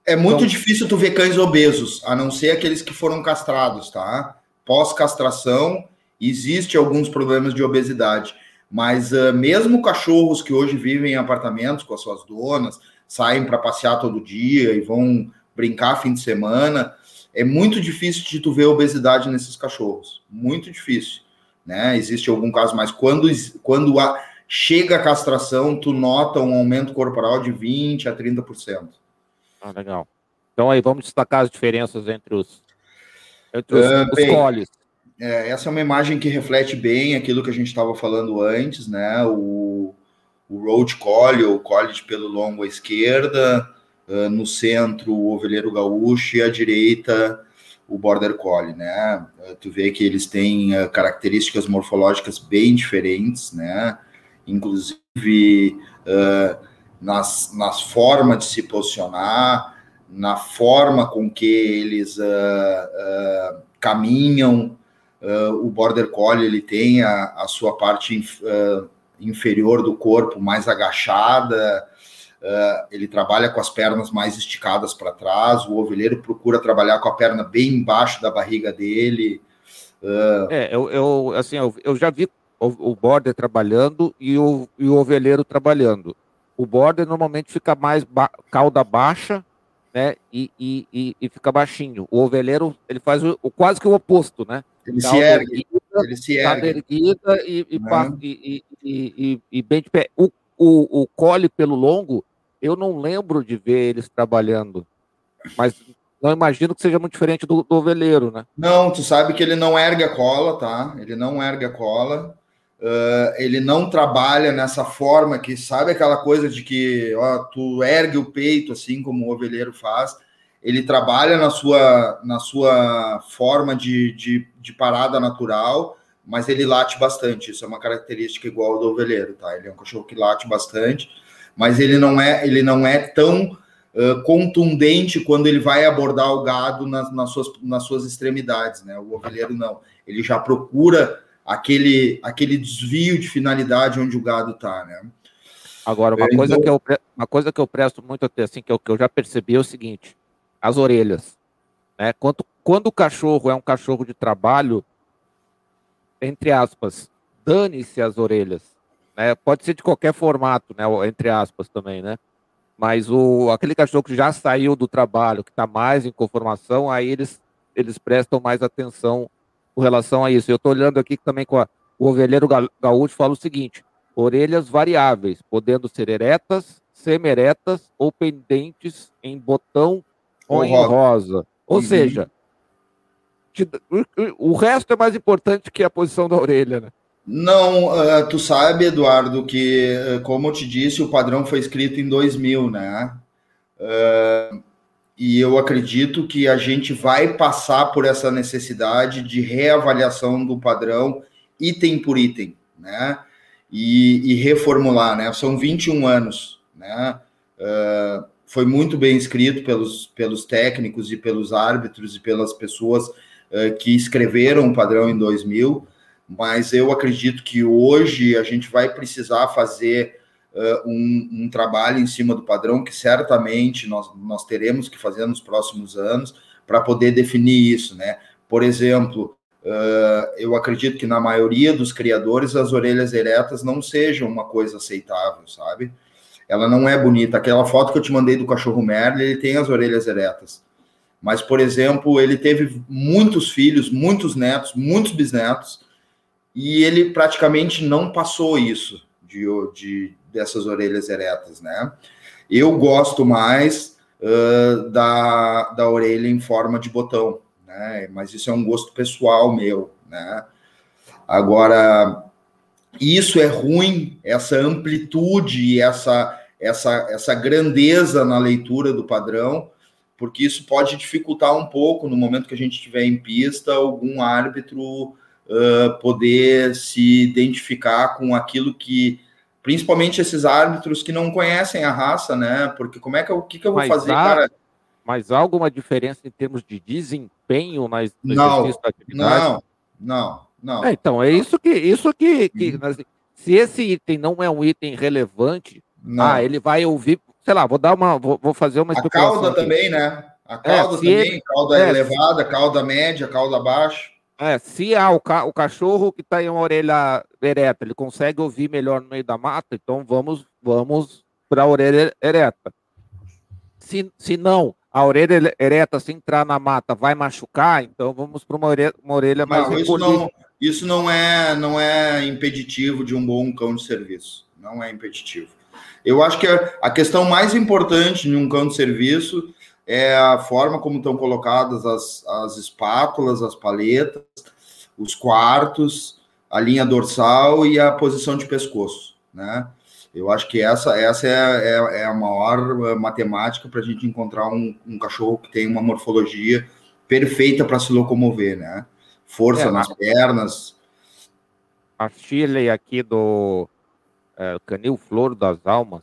é muito então... difícil tu ver cães obesos, a não ser aqueles que foram castrados, tá? Pós-castração, existe alguns problemas de obesidade. Mas uh, mesmo cachorros que hoje vivem em apartamentos com as suas donas, saem para passear todo dia e vão brincar fim de semana, é muito difícil de tu ver obesidade nesses cachorros. Muito difícil. Né? Existe algum caso, mas quando, quando a, chega a castração, tu nota um aumento corporal de 20% a 30%. Ah, legal. Então aí vamos destacar as diferenças entre os entre os, uh, os bem, collies. É, essa é uma imagem que reflete bem aquilo que a gente estava falando antes, né? O, o Road Collie, o Collie de pelo longo à esquerda, uh, no centro o Ovelheiro Gaúcho e à direita o Border Collie, né? Uh, tu vê que eles têm características morfológicas bem diferentes, né? Inclusive nas, nas formas de se posicionar, na forma com que eles uh, uh, caminham. Uh, o Border Collie ele tem a, a sua parte inf, inferior do corpo mais agachada, ele trabalha com as pernas mais esticadas para trás, o ovelheiro procura trabalhar com a perna bem embaixo da barriga dele, Uh... É, eu, eu assim, eu, eu já vi o, o border trabalhando e o, e o ovelheiro trabalhando. O border normalmente fica mais ba cauda baixa, né? E, e, e, e, fica baixinho. O ovelheiro ele faz o, o quase que o oposto, né? Ele se ergue. Erguida, ele se ergue. erguida e, e, uhum. e, e, e, bem de pé. O, o, o cole pelo longo, eu não lembro de ver eles trabalhando. Mas não imagino que seja muito diferente do, do ovelheiro, né? Não, tu sabe que ele não ergue a cola, tá? Ele não ergue a cola. Uh, ele não trabalha nessa forma que sabe aquela coisa de que ó, tu ergue o peito assim como o ovelheiro faz. Ele trabalha na sua, na sua forma de, de, de parada natural, mas ele late bastante. Isso é uma característica igual do ovelheiro, tá? Ele é um cachorro que late bastante, mas ele não é, ele não é tão uh, contundente quando ele vai abordar o gado nas, nas, suas, nas suas extremidades, né? O ovelheiro não. Ele já procura aquele, aquele desvio de finalidade onde o gado está, né? Agora, uma, é, coisa então... que eu, uma coisa que eu presto muito atenção, assim, que eu, que eu já percebi é o seguinte: as orelhas. Né? Quando, quando o cachorro é um cachorro de trabalho, entre aspas, dane-se as orelhas. Né? Pode ser de qualquer formato, né? entre aspas também, né? Mas o, aquele cachorro que já saiu do trabalho, que está mais em conformação, aí eles, eles prestam mais atenção com relação a isso. Eu estou olhando aqui também com a, o ovelheiro gaúcho fala o seguinte: orelhas variáveis, podendo ser eretas, semi-eretas ou pendentes em botão ou, ou em rosa. rosa. Ou uhum. seja, te, o, o resto é mais importante que a posição da orelha, né? Não, uh, tu sabe, Eduardo, que, uh, como eu te disse, o padrão foi escrito em 2000, né? Uh, e eu acredito que a gente vai passar por essa necessidade de reavaliação do padrão item por item, né? E, e reformular, né? São 21 anos, né? foi muito bem escrito pelos, pelos técnicos e pelos árbitros e pelas pessoas que escreveram o padrão em 2000, mas eu acredito que hoje a gente vai precisar fazer uh, um, um, trabalho em cima do padrão que certamente nós, nós teremos que fazer nos próximos anos para poder definir isso, né? Por exemplo, uh, eu acredito que na maioria dos criadores as orelhas eretas não sejam uma coisa aceitável, sabe? Ela não é bonita. Aquela foto que eu te mandei do cachorro Merle, ele tem as orelhas eretas. Mas, por exemplo, ele teve muitos filhos, muitos netos, muitos bisnetos, e ele praticamente não passou isso de, de dessas orelhas eretas, né? Eu gosto mais uh, da, da orelha em forma de botão, né? Mas isso é um gosto pessoal meu, né? Agora, isso é ruim, essa amplitude, essa, essa, essa grandeza na leitura do padrão, porque isso pode dificultar um pouco no momento que a gente estiver em pista, algum árbitro uh, poder se identificar com aquilo que, principalmente esses árbitros que não conhecem a raça, né? Porque como é que eu, o que, que eu vou mas fazer, há, cara? Mas há alguma diferença em termos de desempenho nas no não? Não, não, não. É, então, é isso que, isso que, que uhum. se esse item não é um item relevante, não. ah, ele vai ouvir, sei lá, vou dar uma, vou, vou fazer uma A cauda aqui. também, né? A é, cauda é, também, ele, cauda é, elevada, cauda média, cauda baixa. É, se há o, ca o cachorro que está em uma orelha ereta, ele consegue ouvir melhor no meio da mata, então vamos, vamos para a orelha ereta. Se, se não, a orelha ereta, se entrar na mata, vai machucar, então vamos para uma orelha, uma orelha mais não, isso não, isso não é, não é impeditivo de um bom cão de serviço. Não é impeditivo. Eu acho que a, a questão mais importante em um cão de serviço é a forma como estão colocadas as, as espátulas, as paletas, os quartos, a linha dorsal e a posição de pescoço, né? Eu acho que essa, essa é, é, é a maior matemática para a gente encontrar um, um, cachorro que tem uma morfologia perfeita para se locomover, né? Força é, nas pernas. A Shirley aqui do é, Canil Flor das Almas?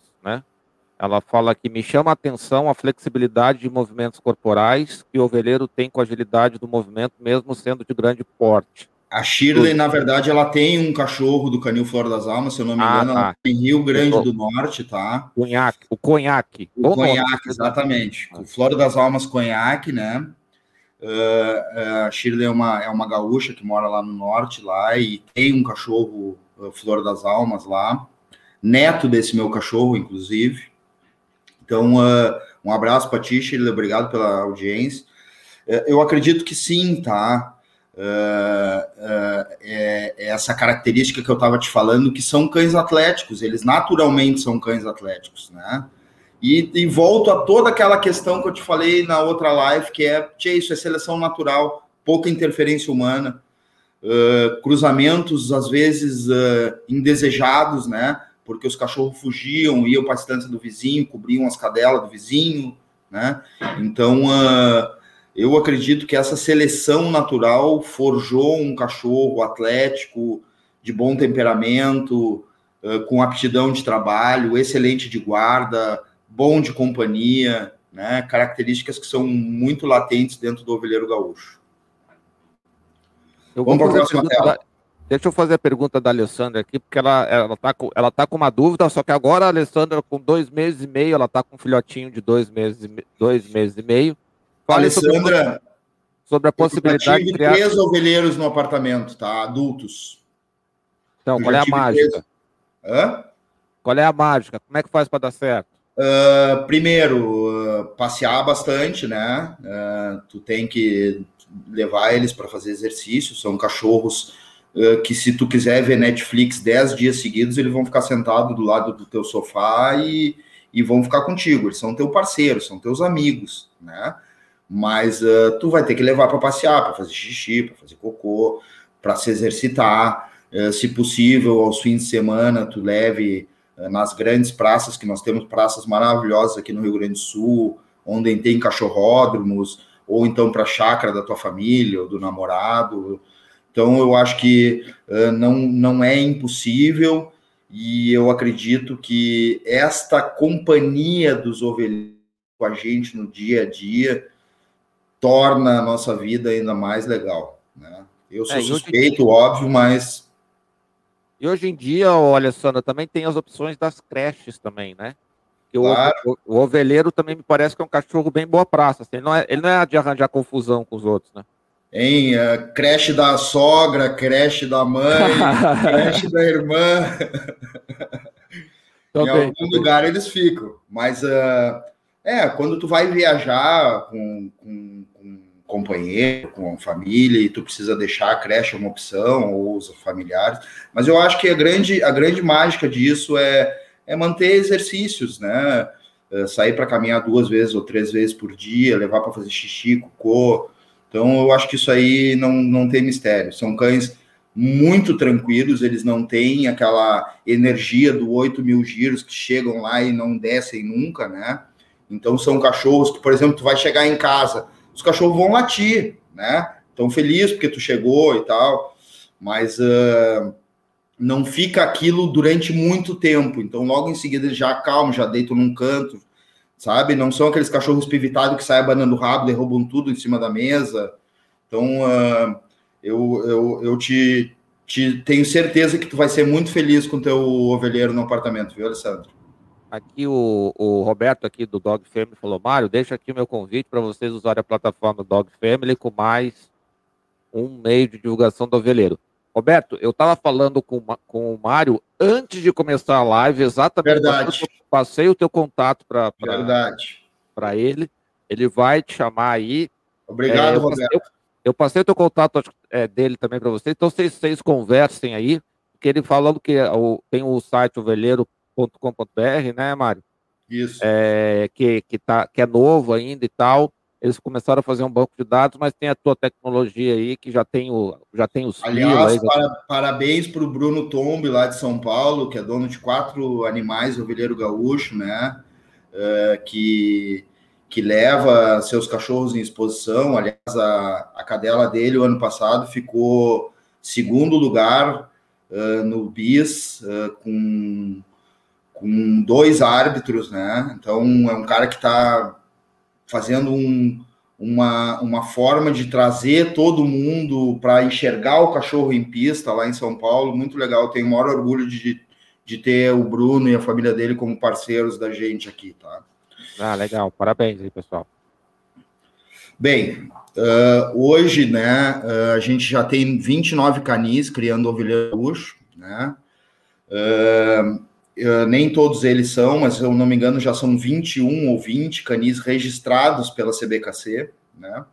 Ela fala que me chama a atenção a flexibilidade de movimentos corporais que o ovelheiro tem com a agilidade do movimento, mesmo sendo de grande porte. A Shirley, na verdade, ela tem um cachorro do Canil Flor das Almas, se eu não me ah, engano, ah, tá. em Rio Grande do Norte, tá? Conhaque, o conhaque. O conhaque, exatamente. O Flor das Almas conhaque, né? Uh, a Shirley é uma, é uma gaúcha que mora lá no norte, lá, e tem um cachorro, uh, Flor das Almas, lá, neto desse meu cachorro, inclusive. Então, uh, um abraço para ti, Shirley, obrigado pela audiência. eu acredito que sim, tá? É, é, essa característica que eu estava te falando, que são cães atléticos, eles naturalmente são cães atléticos, né? E, e, volto a toda aquela questão que eu te falei na outra live, que é, tchê, isso é seleção natural, pouca interferência humana, uh, cruzamentos, às vezes, uh, indesejados, né? Porque os cachorros fugiam, iam para a distância do vizinho, cobriam as cadelas do vizinho, né? Então, uh, eu acredito que essa seleção natural forjou um cachorro atlético, de bom temperamento, com aptidão de trabalho, excelente de guarda, bom de companhia, né? Características que são muito latentes dentro do ovelheiro gaúcho. Eu Vamos para a próxima tela. Da... Deixa eu fazer a pergunta da Alessandra aqui, porque ela ela tá com ela tá com uma dúvida, só que agora a Alessandra com dois meses e meio, ela tá com um filhotinho de dois meses e me... dois meses e meio. Fale Alessandra, sobre, a possibilidade de criar três ovelheiros no apartamento, tá? Adultos. Então, eu qual é a mágica? Hã? Qual é a mágica? Como é que faz para dar certo? Uh, primeiro, uh, passear bastante, né? Uh, tu tem que levar eles para fazer exercício. São cachorros que, se tu quiser ver Netflix 10 dias seguidos, eles vão ficar sentados do lado do teu sofá e, e vão ficar contigo. Eles são teu parceiro, são teus amigos, né? Mas tu vai ter que levar para passear, para fazer xixi, para fazer cocô, para se exercitar. se possível, aos fins de semana, tu leve eh, nas grandes praças, que nós temos praças maravilhosas aqui no Rio Grande do Sul, onde tem cachorródromos, ou então para a chácara da tua família, ou do namorado. Então, eu acho que uh, não, não é impossível, e eu acredito que esta companhia dos ovelheiros com a gente no dia a dia torna a nossa vida ainda mais legal. Né? Eu sou é, suspeito, eu... óbvio, mas e hoje em dia, olha, Sandra, também tem as opções das creches também, né? Claro. O, o, o, ovelheiro também me parece que é um cachorro bem boa praça. Assim, ele, não é, ele não é de arranjar confusão com os outros, né? Em uh, creche da sogra, creche da mãe, creche da irmã. em algum lugar eles ficam. Mas uh, é, quando tu vai viajar com, com companheiro, com família, e tu precisa deixar a creche uma opção, ou os familiares. Mas eu acho que a grande, a grande mágica disso é, é manter exercícios, né? É, sair para caminhar duas vezes ou três vezes por dia, levar para fazer xixi, cocô. Então, eu acho que isso aí não, não tem mistério. São cães muito tranquilos, eles não têm aquela energia do 8 mil giros que chegam lá e não descem nunca, né? Então, são cachorros que, por exemplo, tu vai chegar em casa, os cachorros vão latir, né? Estão felizes porque tu chegou e tal, mas uh, não fica aquilo durante muito tempo. Então, logo em seguida, eles já acalmam, já deitam num canto, sabe? Não são aqueles cachorros pivitados que saem abanando o rabo, derrubam tudo em cima da mesa. Então, uh, eu, eu, eu te, te tenho certeza que tu vai ser muito feliz com teu ovelheiro no apartamento, viu, Alessandro? Aqui o, o Roberto aqui do Dog Family falou, Mário, deixa aqui o meu convite para vocês usarem a plataforma Dog Family com mais um meio de divulgação do ovelheiro. Roberto, eu estava falando com, com o Mário antes de começar a live, exatamente. Verdade. Passei o teu contato para para ele. Ele vai te chamar aí. Obrigado, é, eu Roberto. Passei, eu, eu, passei o teu contato é, dele também para vocês. Então vocês, vocês conversem aí, porque ele falando que o, tem o site ovelheiro .com.br, né, Mário? Isso. É, que, que, tá, que é novo ainda e tal. Eles começaram a fazer um banco de dados, mas tem a tua tecnologia aí que já tem, o, já tem os Aliás, para, parabéns para o Bruno Tombe, lá de São Paulo, que é dono de quatro animais, ovelheiro gaúcho, né? É, que, que leva seus cachorros em exposição. Aliás, a, a cadela dele, o ano passado, ficou segundo lugar uh, no BIS, uh, com com dois árbitros, né? Então é um cara que está fazendo um, uma, uma forma de trazer todo mundo para enxergar o cachorro em pista lá em São Paulo, muito legal. Tenho o maior orgulho de, de ter o Bruno e a família dele como parceiros da gente aqui, tá? Ah, legal. Parabéns aí, pessoal. Bem, uh, hoje, né, uh, a gente já tem 29 canis criando ovelha luxo, né? Uh, nem todos eles são, mas se eu não me engano, já são 21 ou 20 canis registrados pela CBKC, né?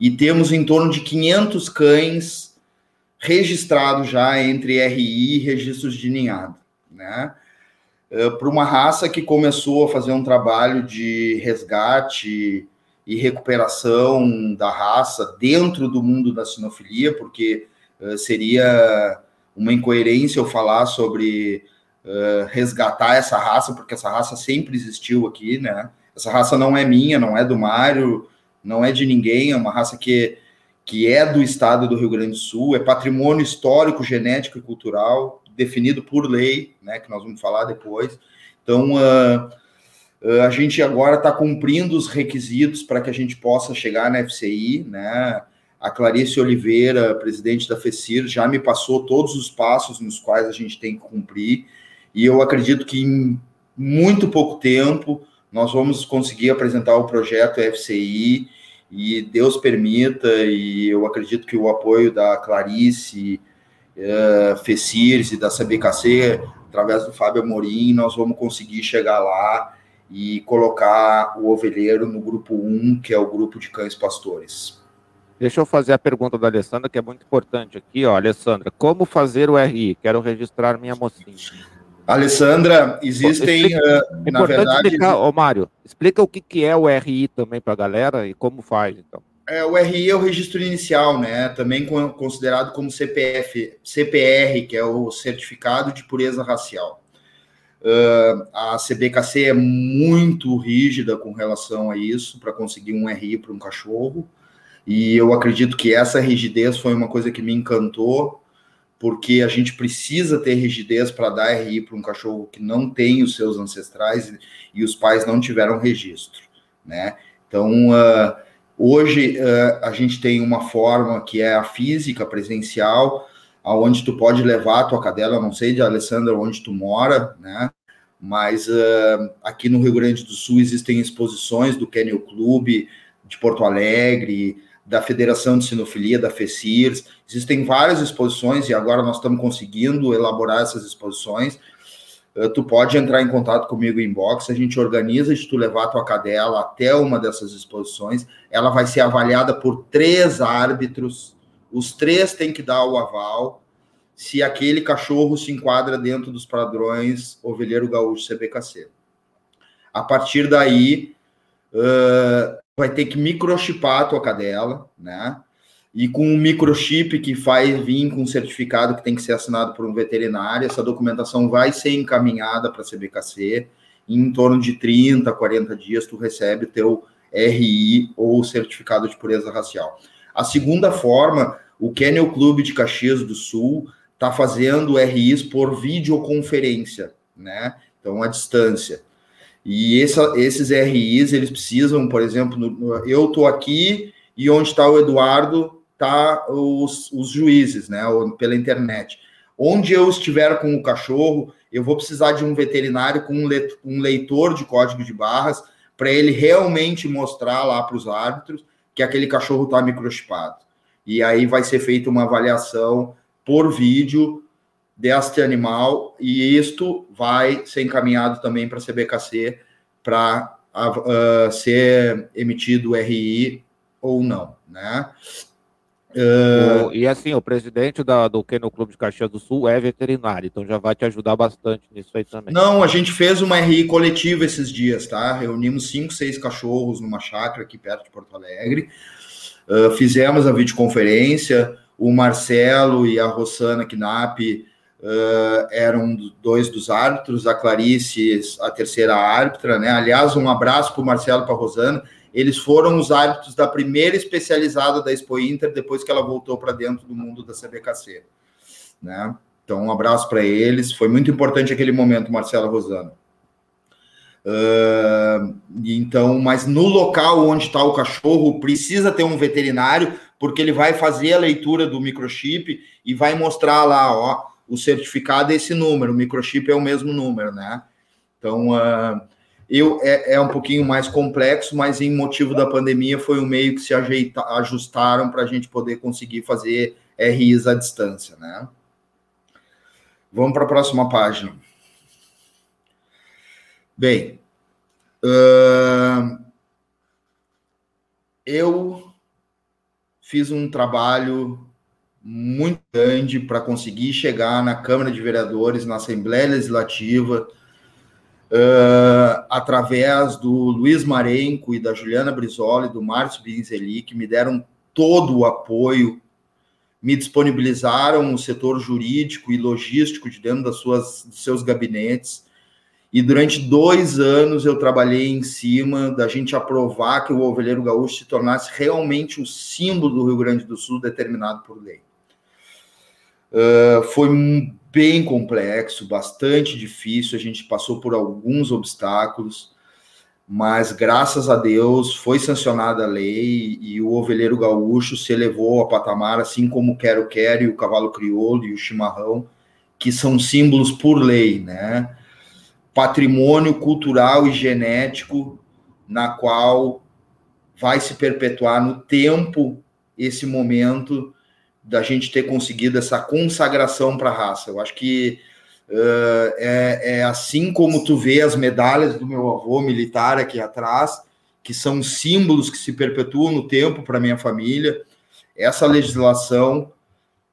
E temos em torno de 500 cães registrados já entre RI e registros de ninhado, né? Uh, Para uma raça que começou a fazer um trabalho de resgate e recuperação da raça dentro do mundo da sinofilia, porque uh, seria uma incoerência eu falar sobre uh, resgatar essa raça, porque essa raça sempre existiu aqui, né? Essa raça não é minha, não é do Mário, não é de ninguém, é uma raça que, que é do estado do Rio Grande do Sul, é patrimônio histórico, genético e cultural, definido por lei, né? Que nós vamos falar depois. Então, Uh, a gente agora está cumprindo os requisitos para que a gente possa chegar na FCI, né? A Clarice Oliveira, presidente da FECIR, já me passou todos os passos nos quais a gente tem que cumprir, e eu acredito que em muito pouco tempo nós vamos conseguir apresentar o projeto FCI, e Deus permita, e eu acredito que o apoio da Clarice, uh, FECIRS e da CBKC, através do Fábio Amorim, nós vamos conseguir chegar lá e colocar o ovelheiro no grupo 1, que é o grupo de cães pastores. Deixa eu fazer a pergunta da Alessandra, que é muito importante aqui, ó, Alessandra, como fazer o RI? Quero registrar minha mocinha. Alessandra, existem, explica, uh, na verdade... Explicar, ô Mário, explica o que, que é o RI também para a galera e como faz, então. É, o RI é o registro inicial, né? Também considerado como CPF, CPR, que é o Certificado de Pureza Racial. Uh, a CBKC é muito rígida com relação a isso, para conseguir um RI para um cachorro, e eu acredito que essa rigidez foi uma coisa que me encantou, porque a gente precisa ter rigidez para dar RI para um cachorro que não tem os seus ancestrais e os pais não tiveram registro, né? Então, uh, hoje uh, a gente tem uma forma que é a física presencial, aonde tu pode levar a tua cadela, não sei de Alessandra onde tu mora, né? Mas uh, aqui no Rio Grande do Sul existem exposições do Kennel Clube de Porto Alegre, da Federação de Sinofilia, da FECIRS, existem várias exposições e agora nós estamos conseguindo elaborar essas exposições. Uh, tu pode entrar em contato comigo em inbox, a gente organiza de tu levar a tua cadela até uma dessas exposições. Ela vai ser avaliada por três árbitros os três têm que dar o aval se aquele cachorro se enquadra dentro dos padrões ovelheiro gaúcho CBKC. A partir daí, uh, vai ter que microchipar a tua cadela, né? E com um microchip que faz vir com um certificado que tem que ser assinado por um veterinário, essa documentação vai ser encaminhada para a CBKC. E em torno de 30, 40 dias, tu recebe teu RI ou certificado de pureza racial. A segunda forma, o Kennel Clube de Caxias do Sul está fazendo RIs por videoconferência, né? Então, à distância. E essa, esses RIs, eles precisam, por exemplo, no, eu estou aqui e onde está o Eduardo, tá os, os juízes, né? Pela internet. Onde eu estiver com o cachorro, eu vou precisar de um veterinário com um leitor de código de barras para ele realmente mostrar lá para os árbitros que aquele cachorro está microchipado. E aí vai ser feita uma avaliação por vídeo deste animal, e isto vai ser encaminhado também para a CBKC para uh, ser emitido RI ou não, né? Uh... E assim, o presidente da, do Kennel Clube de Caxias do Sul é veterinário, então já vai te ajudar bastante nisso aí também. Não, a gente fez uma RI coletiva esses dias, tá? Reunimos cinco, seis cachorros numa chácara aqui perto de Porto Alegre. Uh, fizemos a videoconferência, o Marcelo e a Rossana Knapp uh, eram dois dos árbitros, a Clarice, a terceira árbitra, né? Aliás, um abraço para o Marcelo e para a Rosana. Eles foram os árbitros da primeira especializada da Expo Inter, depois que ela voltou para dentro do mundo da CBKC. Né? Então, um abraço para eles. Foi muito importante aquele momento, Marcelo e Rosana. Uh, então, mas no local onde está o cachorro, precisa ter um veterinário, porque ele vai fazer a leitura do microchip e vai mostrar lá, ó, o certificado é esse número, o microchip é o mesmo número, né? Então, uh, Eu, é, é um pouquinho mais complexo, mas em motivo da pandemia foi um meio que se ajeita, ajustaram para a gente poder conseguir fazer RIs à distância, né? Vamos para a próxima página. Bem, uh, eu fiz um trabalho muito grande para conseguir chegar na Câmara de Vereadores, na Assembleia Legislativa, uh, através do Luiz Marenco e da Juliana Brizola e do Márcio Binzeli, que me deram todo o apoio, me disponibilizaram o setor jurídico e logístico de dentro das suas, dos seus gabinetes. E durante dois anos eu trabalhei em cima da gente aprovar que o ovelheiro gaúcho se tornasse realmente o símbolo do Rio Grande do Sul determinado por lei. Uh, foi bem complexo, bastante difícil. A gente passou por alguns obstáculos, mas graças a Deus foi sancionada a lei e o ovelheiro gaúcho se elevou a patamar, assim como o Quero Quero e o cavalo crioulo e o chimarrão, que são símbolos por lei, né? Patrimônio cultural e genético na qual vai se perpetuar no tempo esse momento da gente ter conseguido essa consagração para a raça. Eu acho que uh, é, é, assim como tu vê as medalhas do meu avô militar aqui atrás, que são símbolos que se perpetuam no tempo para minha família. Essa legislação,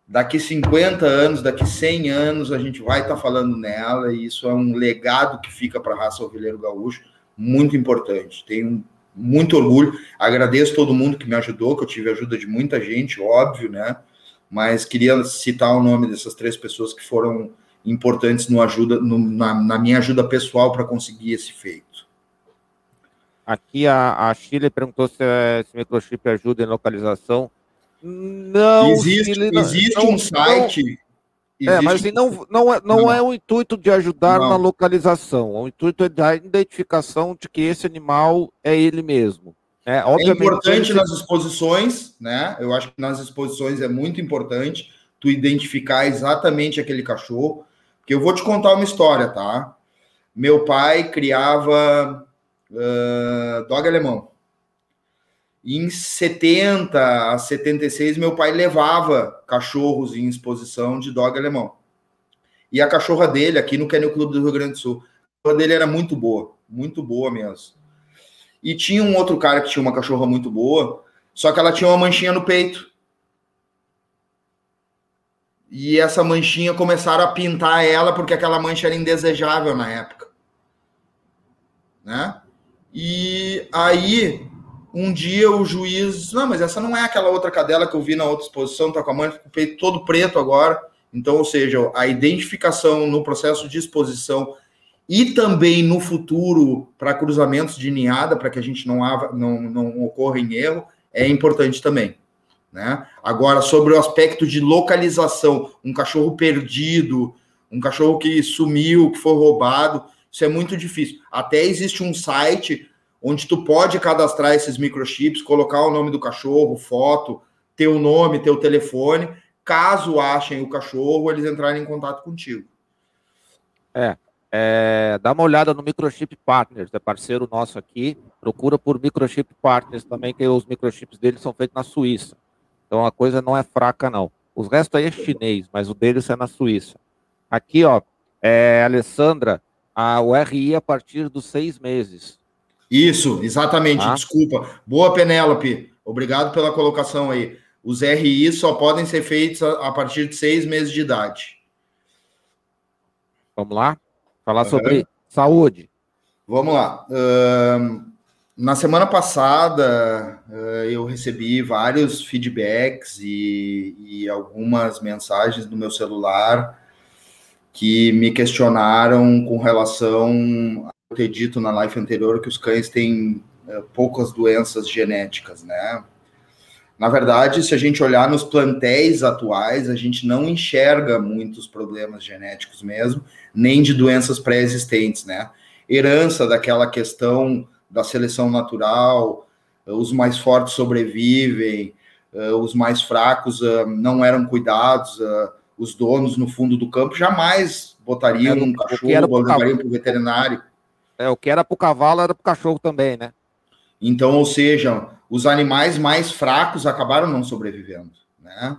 daqui 50 anos, daqui 100 anos, a gente vai estar tá falando nela, e isso é um legado que fica para a raça ovelheiro gaúcho, muito importante. Tenho muito orgulho, agradeço todo mundo que me ajudou, que eu tive ajuda de muita gente, óbvio, né? Mas queria citar o nome dessas três pessoas que foram importantes no ajuda, no, na, na, minha ajuda pessoal para conseguir esse feito. Aqui a, a Chile perguntou se, se microchip ajuda em localização. Não, existe, Chile, existe não, um site. Não, existe é, mas assim, não, não, é, não, não, é o intuito de ajudar na localização, o intuito é da identificação de que esse animal é ele mesmo. É, é importante nas exposições, né? Eu acho que nas exposições é muito importante tu identificar exatamente aquele cachorro. Porque eu vou te contar uma história, tá? Meu pai criava uh, dog alemão. Em 70 a 76, meu pai levava cachorros em exposição de dog alemão. E a cachorra dele, aqui no Kennel Clube do Rio Grande do Sul, a cachorra dele era muito boa, muito boa mesmo. E tinha um outro cara que tinha uma cachorra muito boa, só que ela tinha uma manchinha no peito. E essa manchinha começaram a pintar ela porque aquela mancha era indesejável na época. Né? E aí, um dia o juiz, não, mas essa não é aquela outra cadela que eu vi na outra exposição, tá com a mancha com o peito todo preto agora. Então, ou seja, a identificação no processo de exposição e também no futuro para cruzamentos de ninhada, para que a gente não, não, não ocorra em erro, é importante também. Né? Agora, sobre o aspecto de localização, um cachorro perdido, um cachorro que sumiu, que foi roubado, isso é muito difícil. Até existe um site onde tu pode cadastrar esses microchips, colocar o nome do cachorro, foto, teu nome, teu telefone. Caso achem o cachorro, eles entrarem em contato contigo. É, é, dá uma olhada no Microchip Partners, é parceiro nosso aqui. Procura por Microchip Partners também, que os microchips deles são feitos na Suíça. Então a coisa não é fraca, não. Os restos aí é chinês, mas o deles é na Suíça. Aqui, ó, é, Alessandra, a, o RI a partir dos seis meses. Isso, exatamente, ah. desculpa. Boa, Penélope. Obrigado pela colocação aí. Os RI só podem ser feitos a partir de seis meses de idade. Vamos lá? Falar uhum. sobre saúde. Vamos lá. Uh, na semana passada, uh, eu recebi vários feedbacks e, e, algumas mensagens no meu celular que me questionaram com relação a ter dito na live anterior que os cães têm uh, poucas doenças genéticas, né? Na verdade, se a gente olhar nos plantéis atuais, a gente não enxerga muitos problemas genéticos mesmo, nem de doenças pré-existentes, né? Herança daquela questão da seleção natural, os mais fortes sobrevivem, eh, os mais fracos eh, não eram cuidados, eh, os donos no fundo do campo jamais botariam um cachorro, levariam para o veterinário. É, o que era para o cavalo era para o cachorro também, né? Então, ou seja, os animais mais fracos acabaram não sobrevivendo, né?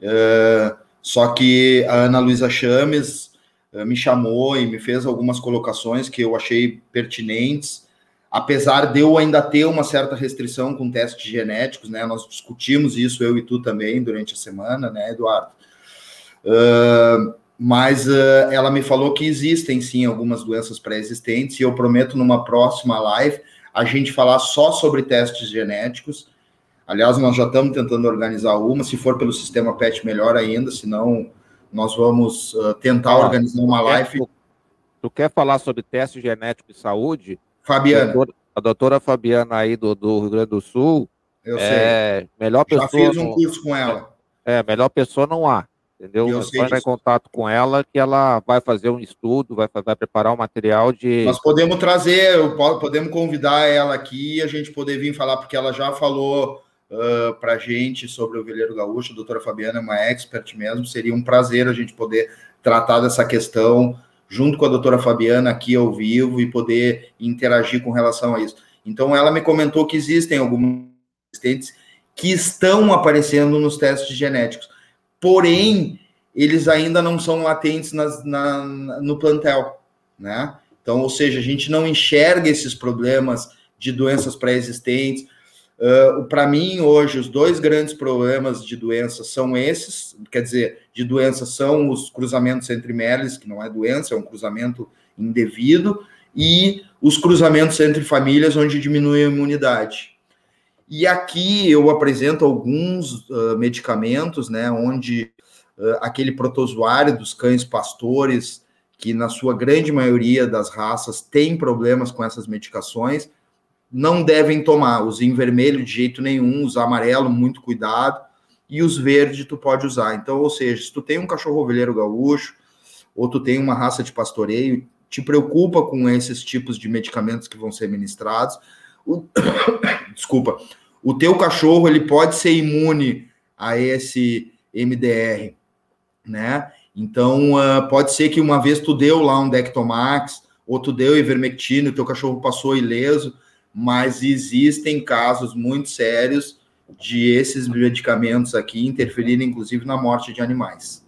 É, só que a Ana Luísa Chames é, me chamou e me fez algumas colocações que eu achei pertinentes, apesar de eu ainda ter uma certa restrição com testes genéticos, né? Nós discutimos isso, eu e tu também, durante a semana, né, Eduardo? Uh, mas uh, ela me falou que existem sim algumas doenças pré-existentes e eu prometo numa próxima live a gente falar só sobre testes genéticos. Aliás, nós já estamos tentando organizar uma, se for pelo sistema PET, melhor ainda, senão nós vamos uh, tentar ah, organizar uma live. Tu, tu, quer falar sobre teste genético e saúde? Fabiana. A doutora, a doutora Fabiana aí do, do, Rio Grande do Sul. Eu é, sei. Melhor pessoa. Já fiz um curso com ela. É, melhor pessoa não há entendeu? Eu vai em contato com ela que ela vai fazer um estudo, vai, vai preparar um material de. Nós podemos trazer, podemos convidar ela aqui e a gente poder vir falar, porque ela já falou uh, para a gente sobre o Veleiro Gaúcho, a doutora Fabiana é uma expert mesmo, seria um prazer a gente poder tratar dessa questão junto com a doutora Fabiana aqui ao vivo e poder interagir com relação a isso. Então, ela me comentou que existem alguns assistentes que estão aparecendo nos testes genéticos porém eles ainda não são latentes nas, na, no plantel, né? Então, ou seja, a gente não enxerga esses problemas de doenças pré-existentes. Uh, Para mim, hoje, os dois grandes problemas de doenças são esses, quer dizer, de doenças são os cruzamentos entre meles, que não é doença, é um cruzamento indevido, e os cruzamentos entre famílias, onde diminui a imunidade. E aqui eu apresento alguns uh, medicamentos, né, onde uh, aquele protozoário dos cães pastores, que na sua grande maioria das raças tem problemas com essas medicações, não devem tomar. Os em vermelho de jeito nenhum, os amarelo, muito cuidado, e os verdes tu pode usar. Então, ou seja, se tu tem um cachorro ovelheiro gaúcho, ou tu tem uma raça de pastoreio, te preocupa com esses tipos de medicamentos que vão ser ministrados, o... Desculpa. O teu cachorro ele pode ser imune a esse MDR, né? Então uh, pode ser que uma vez tu deu lá um Dectomax ou tu deu ivermectina, o teu cachorro passou ileso, mas existem casos muito sérios de esses medicamentos aqui interferirem inclusive na morte de animais.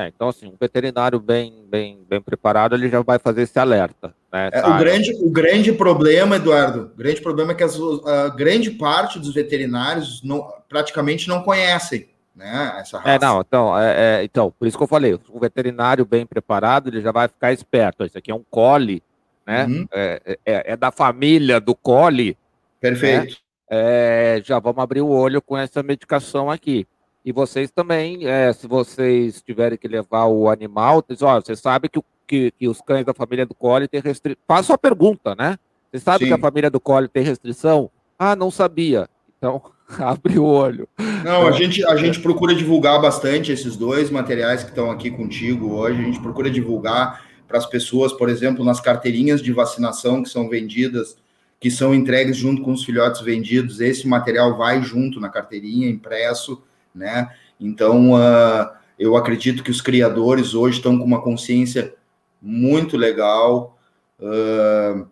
É, então, assim, um veterinário bem, bem, bem preparado, ele já vai fazer esse alerta. Né? É, o, grande, o grande problema, Eduardo, o grande problema é que as, a grande parte dos veterinários não, praticamente não conhecem né, essa raça. É, não, então, é, é, então, por isso que eu falei, o veterinário bem preparado, ele já vai ficar esperto. Isso aqui é um cole, né? Uhum. É, é, é, da família do cole. Perfeito. Né? já vamos abrir o olho com essa medicação aqui. E vocês também, é, se vocês tiverem que levar o animal, diz, ó, você sabe que, que, que, os cães da família do Collie têm restrição. Faça a pergunta, né? Você sabe Sim. que a família do Collie tem restrição? Ah, não sabia. Então, abre o olho. Não, a gente, a gente procura divulgar bastante esses dois materiais que estão aqui contigo hoje. A gente procura divulgar para as pessoas, por exemplo, nas carteirinhas de vacinação que são vendidas, que são entregues junto com os filhotes vendidos. Esse material vai junto na carteirinha, impresso né? Então, uh, eu acredito que os criadores hoje estão com uma consciência muito legal. Uh,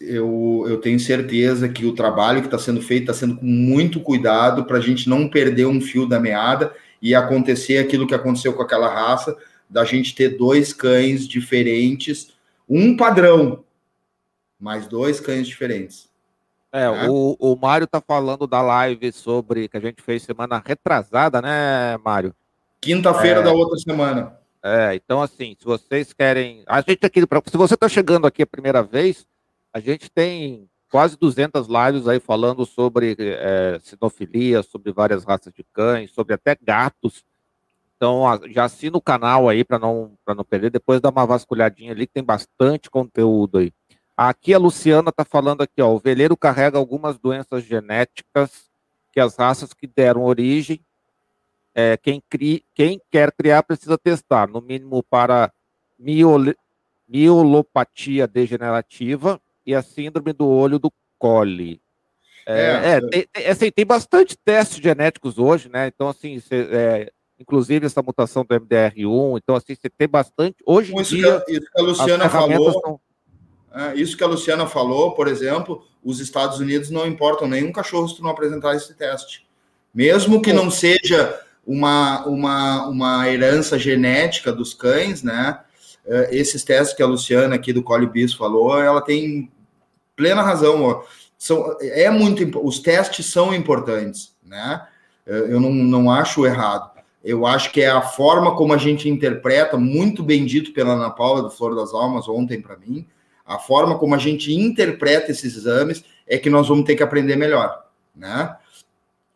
eu, eu tenho certeza que o trabalho que está sendo feito está sendo com muito cuidado para a gente não perder um fio da meada e acontecer aquilo que aconteceu com aquela raça, da gente ter dois cães diferentes, um padrão, mas dois cães diferentes. É, né? o, o Mário tá falando da live sobre que a gente fez semana retrasada, né, Mário? Quinta-feira é, da outra semana. É, então assim, se vocês querem, a gente aqui, se você tá chegando aqui a primeira vez, a gente tem quase 200 lives aí falando sobre é, sinofilia, sobre várias raças de cães, sobre até gatos. Então, já assina o canal aí para não, não perder. Depois dá uma vasculhadinha ali, que tem bastante conteúdo aí. Aqui a Luciana está falando aqui, ó, o veleiro carrega algumas doenças genéticas que as raças que deram origem, é, quem, cri, quem quer criar precisa testar, no mínimo para miolopatia degenerativa e a síndrome do olho do cole. É, é, é tem, tem, assim, tem bastante testes genéticos hoje, né? Então, assim, cê, é, inclusive essa mutação do MDR1, então, assim, você tem bastante. Hoje em dia. Que, isso que a Luciana falou. São, É, isso que a Luciana falou, por exemplo, os Estados Unidos não importam nenhum cachorro se tu não apresentar esse teste. Mesmo que não seja uma, uma, uma herança genética dos cães, né? É, esses testes que a Luciana aqui do Colibis falou, ela tem plena razão. São, é muito, os testes são importantes, né? É, eu não, não acho errado. Eu acho que é a forma como a gente interpreta, muito bem dito pela Ana Paula do Flor das Almas ontem para mim, a forma como a gente interpreta esses exames é que nós vamos ter que aprender melhor, né?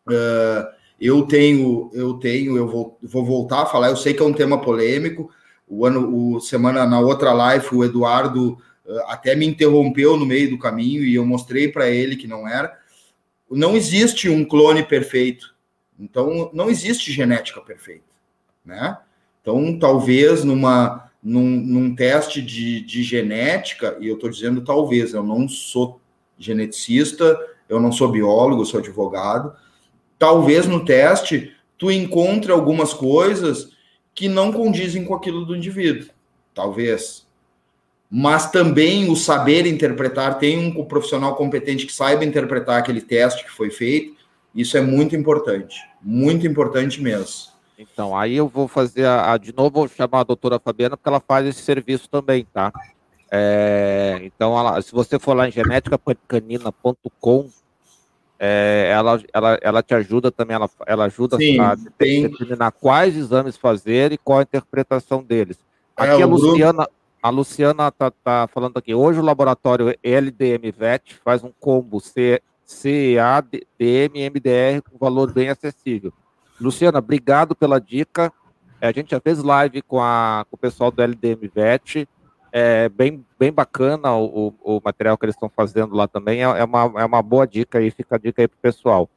Uh, eu tenho, eu tenho, eu vou, vou voltar a falar. Eu sei que é um tema polêmico. O ano, o semana na outra live, o Eduardo uh, até me interrompeu no meio do caminho e eu mostrei para ele que não era. Não existe um clone perfeito. Então, não existe genética perfeita, né? Então, talvez numa num, num teste de, de genética, e eu estou dizendo talvez, eu não sou geneticista, eu não sou biólogo, sou advogado. Talvez no teste tu encontre algumas coisas que não condizem com aquilo do indivíduo. Talvez. Mas também o saber interpretar, tem um profissional competente que saiba interpretar aquele teste que foi feito, isso é muito importante. Muito importante mesmo. Então, aí eu vou fazer a, a, de novo, vou chamar a doutora Fabiana, porque ela faz esse serviço também, tá? É, então, ela, se você for lá em genéticacanina.com, é, ela, ela, ela te ajuda também, ela, ela ajuda Sim, a tem... determinar quais exames fazer e qual a interpretação deles. É, aqui é, a Luciana, a Luciana tá, tá falando aqui, hoje o laboratório LDM VET faz um combo C, CADM MDR com valor bem acessível. Luciana, obrigado pela dica. É, a gente já fez live com, a, com o pessoal do LDM VET. É bem, bem bacana o, o material que eles estão fazendo lá também. É, é, uma, é uma boa dica aí, fica a dica aí para o pessoal.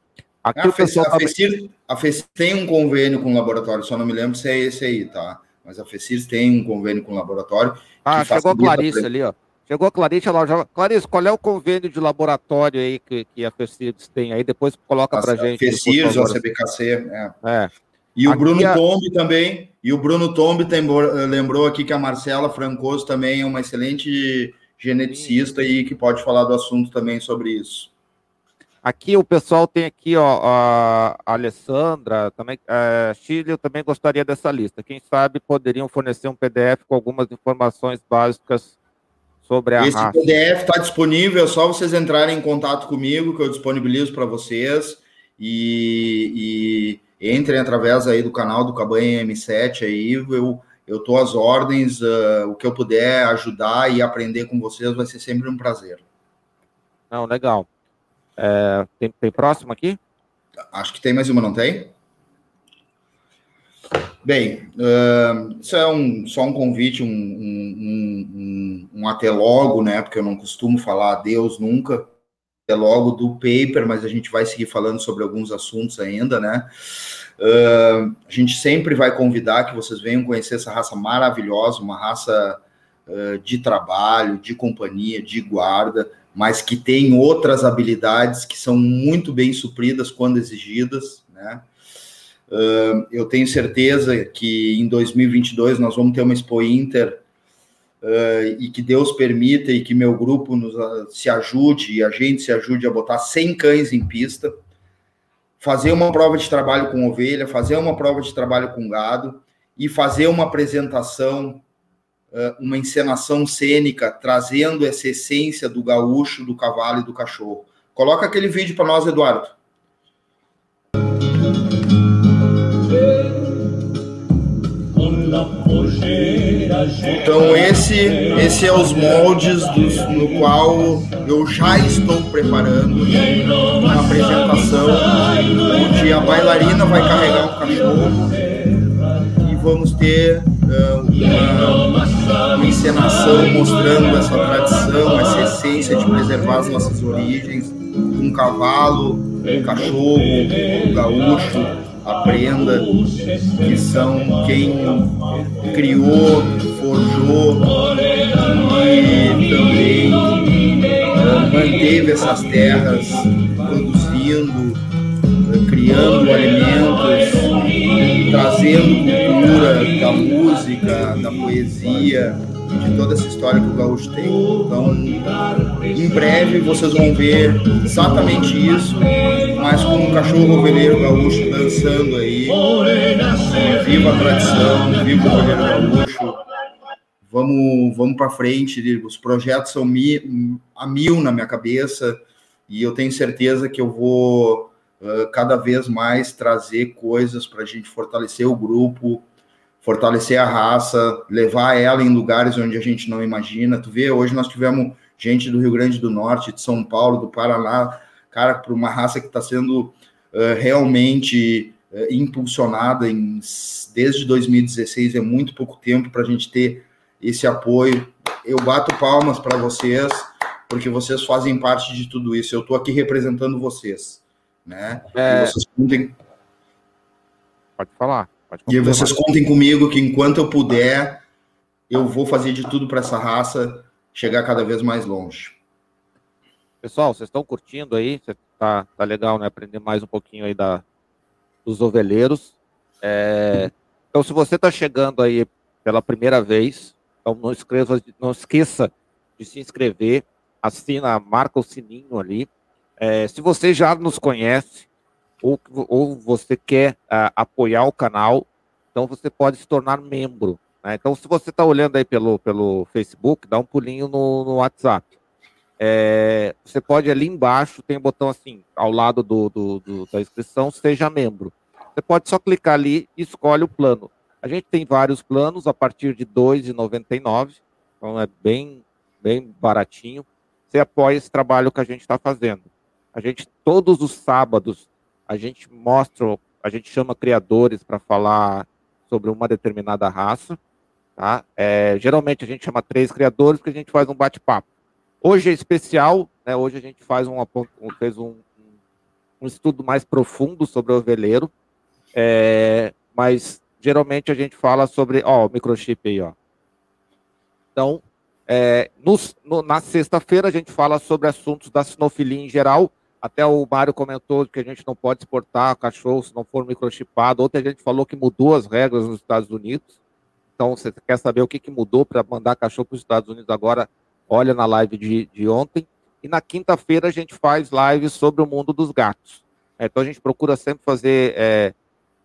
Aqui a, o pessoal a, FECIR, a FECIR tem um convênio com o laboratório, só não me lembro se é esse aí, tá? Mas a FECIR tem um convênio com o laboratório. Ah, chegou a Clarice ali, ó. Chegou a Clarice, ela já... Clarice, qual é o convênio de laboratório aí que, que a FECIRS tem aí? Depois coloca para gente. FECIRS, a CBKC, é. é. E o aqui Bruno a... Tombi também, e o Bruno Tombi tem, lembrou aqui que a Marcela Francoso também é uma excelente geneticista Sim. e que pode falar do assunto também sobre isso. Aqui o pessoal tem aqui, ó, a Alessandra, também, a é, Chile, eu também gostaria dessa lista. Quem sabe poderiam fornecer um PDF com algumas informações básicas sobre a Esse raça. PDF está disponível, é só vocês entrarem em contato comigo, que eu disponibilizo para vocês. E, e, entrem através aí do canal do Cabanha M7 aí, eu eu estou às ordens, uh, o que eu puder ajudar e aprender com vocês vai ser sempre um prazer. Não, legal. É, tem, tem próximo aqui? Acho que tem mais uma, não tem? Bem, uh, isso é um, só um convite, um, um, um, um, até logo, né? Porque eu não costumo falar adeus nunca. Até logo do paper, mas a gente vai seguir falando sobre alguns assuntos ainda, né? Uh, a gente sempre vai convidar que vocês venham conhecer essa raça maravilhosa, uma raça uh, de trabalho, de companhia, de guarda, mas que tem outras habilidades que são muito bem supridas quando exigidas, né? Uh, eu tenho certeza que em 2022 nós vamos ter uma Expo Inter uh, e que Deus permita e que meu grupo nos, uh, se ajude e a gente se ajude a botar 100 cães em pista, fazer uma prova de trabalho com ovelha, fazer uma prova de trabalho com gado e fazer uma apresentação, uma encenação cênica, trazendo essa essência do gaúcho, do cavalo e do cachorro. Coloca aquele vídeo para nós, Eduardo. Então esse, esse é os moldes dos, no qual eu já estou preparando uma apresentação onde a bailarina vai carregar um cachorro e vamos ter uh, uma, uma encenação mostrando essa tradição, essa essência de preservar as nossas origens, um cavalo, um cachorro, um gaúcho, aprenda que são quem criou, forjou e também uh, manteve essas terras produzindo, uh, criando alimentos, trazendo cultura da música, da poesia, de toda essa história que o gaúcho tem. Então, em breve vocês vão ver exatamente isso, mas com um cachorro ovelheiro gaúcho dançando aí. Viva a tradição, viva o ovelheiro gaúcho. Vamos, vamos para frente. Os projetos são a mil na minha cabeça e eu tenho certeza que eu vou uh, cada vez mais trazer coisas para a gente fortalecer o grupo, fortalecer a raça, levar ela em lugares onde a gente não imagina. Tu vê, hoje nós tivemos gente do Rio Grande do Norte, de São Paulo, do Paraná, cara, para uma raça que está sendo uh, realmente uh, impulsionada em, desde 2016, é muito pouco tempo para a gente ter esse apoio. Eu bato palmas para vocês, porque vocês fazem parte de tudo isso. Eu estou aqui representando vocês, né? É... vocês. Pode falar. E vocês contem comigo que enquanto eu puder, eu vou fazer de tudo para essa raça chegar cada vez mais longe. Pessoal, vocês estão curtindo aí? Tá, tá legal, né? Aprender mais um pouquinho aí da, dos ovelheiros. É, então, se você está chegando aí pela primeira vez, então não, escreva, não esqueça de se inscrever, assina, marca o sininho ali. É, se você já nos conhece ou, ou você quer uh, apoiar o canal, então você pode se tornar membro. Né? Então, se você está olhando aí pelo, pelo Facebook, dá um pulinho no, no WhatsApp. É, você pode ali embaixo, tem um botão assim, ao lado do, do, do, da inscrição, seja membro. Você pode só clicar ali e escolhe o plano. A gente tem vários planos a partir de R$ 2,99, então é bem, bem baratinho você apoia esse trabalho que a gente está fazendo. A gente, todos os sábados, a gente mostra, a gente chama criadores para falar sobre uma determinada raça. Tá? É, geralmente a gente chama três criadores porque a gente faz um bate-papo. Hoje é especial, né? hoje a gente faz um, fez um, um estudo mais profundo sobre o ovelheiro, é, mas geralmente a gente fala sobre, ó, o microchip aí, ó. Então, é, nos, no, na sexta-feira a gente fala sobre assuntos da sinofilia em geral. Até o Mário comentou que a gente não pode exportar cachorro se não for microchipado. Outra gente falou que mudou as regras nos Estados Unidos. Então, você quer saber o que, que mudou para mandar cachorro para os Estados Unidos agora? Olha na live de, de ontem. E na quinta-feira a gente faz lives sobre o mundo dos gatos. É, então a gente procura sempre fazer é,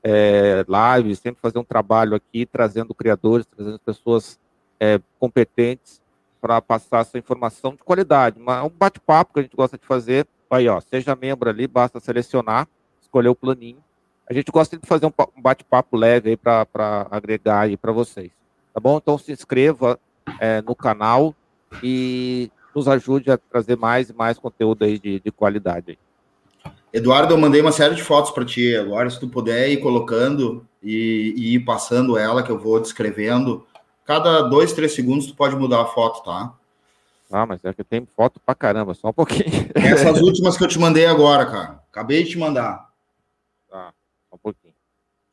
é, lives, sempre fazer um trabalho aqui, trazendo criadores, trazendo pessoas é, competentes para passar essa informação de qualidade. É um bate-papo que a gente gosta de fazer. Aí, ó, seja membro ali, basta selecionar, escolher o planinho. A gente gosta de fazer um bate-papo leve aí para agregar aí para vocês. Tá bom? Então se inscreva é, no canal e nos ajude a trazer mais e mais conteúdo aí de, de qualidade. Eduardo, eu mandei uma série de fotos para ti agora, se tu puder ir colocando e, e ir passando ela, que eu vou descrevendo cada dois, três segundos tu pode mudar a foto, tá? Ah, mas é que tem foto pra caramba, só um pouquinho. Essas últimas que eu te mandei agora, cara. Acabei de te mandar. Tá, só um pouquinho.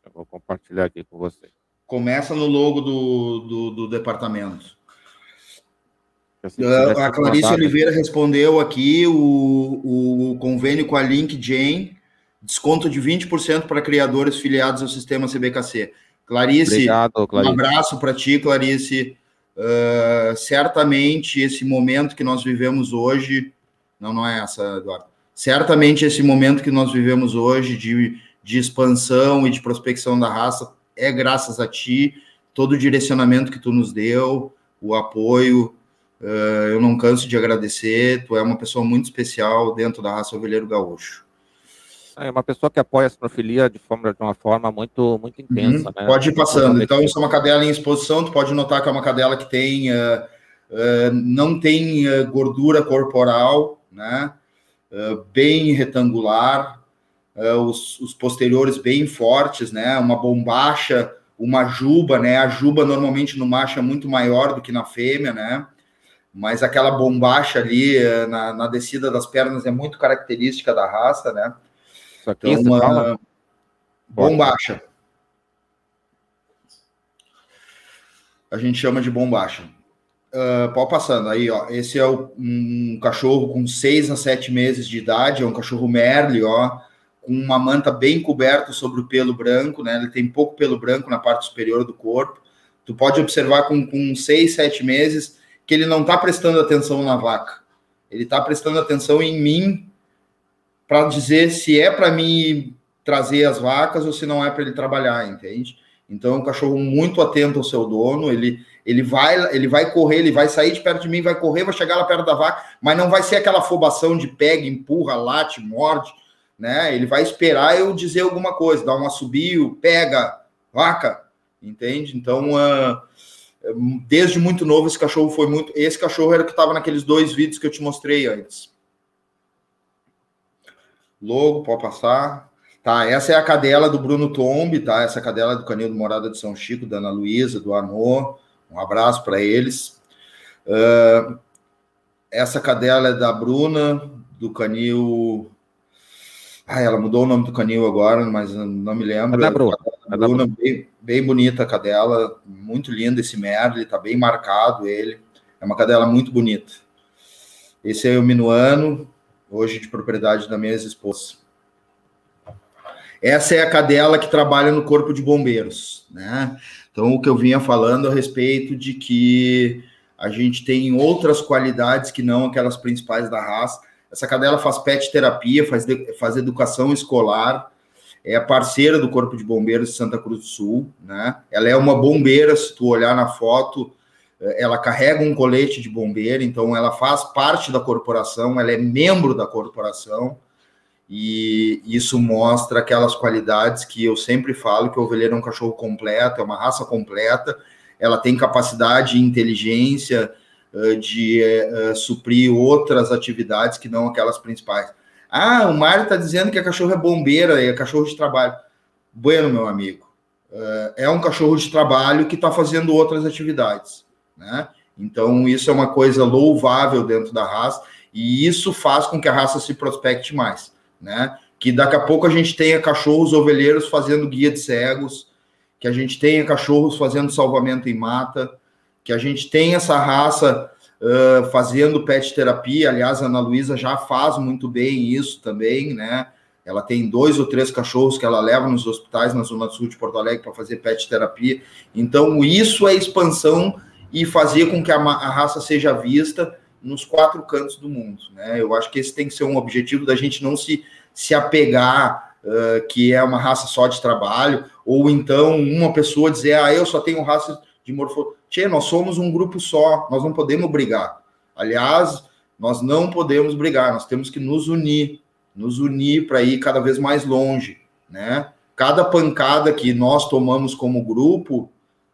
Eu vou compartilhar aqui com você. Começa no logo do, do, do departamento. Assim, uh, a Clarice Oliveira respondeu aqui o, o convênio com a LinkedIn, desconto de 20% para criadores filiados ao sistema CBKC. Clarice, Obrigado, Clarice. um abraço para ti, Clarice. Uh, certamente esse momento que nós vivemos hoje, não, não é essa, Eduardo. Certamente esse momento que nós vivemos hoje de, de expansão e de prospecção da raça é graças a ti, todo o direcionamento que tu nos deu, o apoio. Uh, eu não canso de agradecer. Tu é uma pessoa muito especial dentro da raça ovelheiro gaúcho. É uma pessoa que apoia a sinofilia de, forma, de uma forma muito, muito intensa. Uhum, né? Pode ir passando. Então, isso é uma cadela em exposição, tu pode notar que é uma cadela que tem, uh, uh, não tem uh, gordura corporal, né? bem retangular, os, os, posteriores bem fortes, né? Uma bombacha, uma juba, né? A juba normalmente no macho é muito maior do que na fêmea, né? Mas aquela bombacha ali na, na descida das pernas é muito característica da raça, né? Isso aqui então, uma fala? bombacha. A gente chama de bombacha. Uh, pode passando aí, ó. Esse é o, um cachorro com 6 a 7 meses de idade, é um cachorro Merle, ó, com uma manta bem coberta sobre o pelo branco, né? Ele tem pouco pelo branco na parte superior do corpo, tu pode observar com, com seis, sete meses que ele não está prestando atenção na vaca. Ele está prestando atenção em mim para dizer se é para mim trazer as vacas ou se não é para ele trabalhar, entende? Então, um cachorro muito atento ao seu dono, ele, ele, vai, ele vai correr, ele vai sair de perto de mim, vai correr, vai chegar lá perto da vaca, mas não vai ser aquela afobação de pega, empurra, late, morde, né? Ele vai esperar eu dizer alguma coisa, dar um assobio, pega, vaca, entende? Então, uh, desde muito novo, esse cachorro foi muito. Esse cachorro era o que estava naqueles dois vídeos que eu te mostrei antes. Logo, pode passar. Tá, essa é a cadela do Bruno Tombi, tá? Essa é cadela do Canil do Morada de São Chico, da Ana Luísa, do Arnaud. Um abraço para eles. Uh, essa cadela é da Bruna, do Canil. Ah, ela mudou o nome do canil agora, mas não me lembro. É da Bruna. É da Bruna, bem, bem bonita a cadela, muito linda esse Merle, tá bem marcado ele. É uma cadela muito bonita. Esse é o Minuano, hoje de propriedade da minha esposa. Essa é a cadela que trabalha no corpo de bombeiros, né? Então, o que eu vinha falando a respeito de que a gente tem outras qualidades que não aquelas principais da raça. Essa cadela faz pet terapia, faz, faz educação escolar, é parceira do Corpo de Bombeiros de Santa Cruz do Sul, né? Ela é uma bombeira, se tu olhar na foto, ela carrega um colete de bombeiro, então ela faz parte da corporação, ela é membro da corporação e isso mostra aquelas qualidades que eu sempre falo que o ovelheiro é um cachorro completo, é uma raça completa, ela tem capacidade e inteligência uh, de uh, suprir outras atividades que não aquelas principais. Ah, o Mário está dizendo que a cachorro é bombeira é cachorro de trabalho. Bueno, meu amigo, é um cachorro de trabalho que está fazendo outras atividades, né? Então, isso é uma coisa louvável dentro da raça e isso faz com que a raça se prospecte mais né? Que daqui a pouco a gente tenha cachorros ovelheiros fazendo guia de cegos, que a gente tenha cachorros fazendo salvamento em mata, que a gente tenha essa raça uh, fazendo pet terapia. Aliás, a Ana Luísa já faz muito bem isso também, né? Ela tem dois ou três cachorros que ela leva nos hospitais na Zona Sul de Porto Alegre para fazer pet terapia. Então, isso é expansão e fazer com que a, a raça seja vista nos quatro cantos do mundo. Né? Eu acho que esse tem que ser um objetivo da gente não se, se apegar uh, que é uma raça só de trabalho, ou então uma pessoa dizer, ah, eu só tenho raça de morfo. Tchê, nós somos um grupo só, nós não podemos brigar. Aliás, nós não podemos brigar, nós temos que nos unir, nos unir para ir cada vez mais longe, né? Cada pancada que nós tomamos como grupo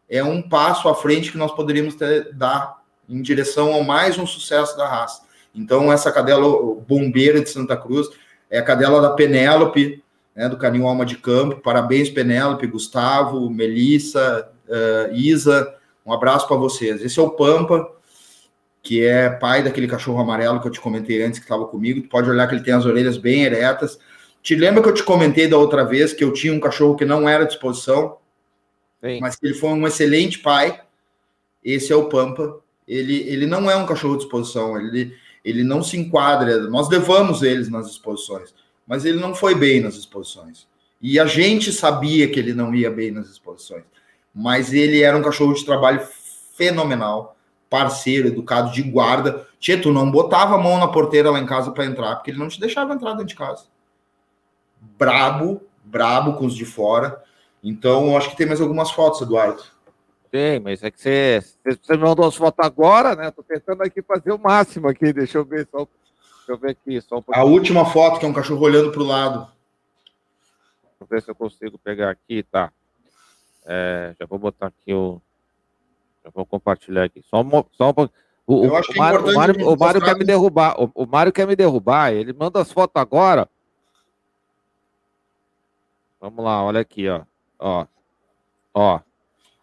é um passo à frente que nós poderíamos ter, dar em direção ao mais um sucesso da raça. Então, essa cadela bombeira de Santa Cruz é a cadela da Penélope, né, do Canil Alma de Campo. Parabéns, Penélope, Gustavo, Melissa, uh, Isa. Um abraço para vocês. Esse é o Pampa, que é pai daquele cachorro amarelo que eu te comentei antes, que estava comigo. Tu pode olhar que ele tem as orelhas bem eretas. Te lembra que eu te comentei da outra vez que eu tinha um cachorro que não era de exposição, Sim. mas ele foi um excelente pai? Esse é o Pampa ele, ele não é um cachorro de exposição, ele, ele não se enquadra. Nós levamos eles nas exposições, mas ele não foi bem nas exposições. E a gente sabia que ele não ia bem nas exposições, mas ele era um cachorro de trabalho fenomenal, parceiro, educado, de guarda. Tu não botava a mão na porteira lá em casa para entrar, porque ele não te deixava entrar dentro de casa. Brabo, brabo com os de fora. Então, acho que tem mais algumas fotos, Eduardo. Tem, mas é que você, você me mandou as fotos agora, né? Tô tentando aqui fazer o máximo aqui. Deixa eu ver só. Deixa eu ver aqui. Só um a última foto, que é um cachorro olhando para o lado. Deixa eu ver se eu consigo pegar aqui, tá? É, já vou botar aqui o. Já vou compartilhar aqui. Só, um, só um, o, eu acho o, Mário, o Mário, o Mário quer me derrubar. O, o Mário quer me derrubar. Ele manda as fotos agora. Vamos lá, olha aqui, ó. Ó. Ó.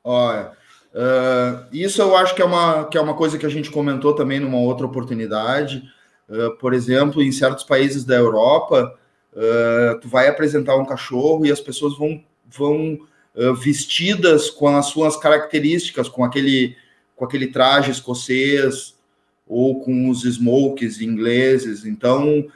Olha, uh, isso eu acho que é, uma, que é uma coisa que a gente comentou também numa outra oportunidade. Uh, por exemplo, em certos países da Europa, uh, tu vai apresentar um cachorro e as pessoas vão, vão vestidas com as suas características, com aquele, com aquele traje escocês ou com os smokes ingleses. Então,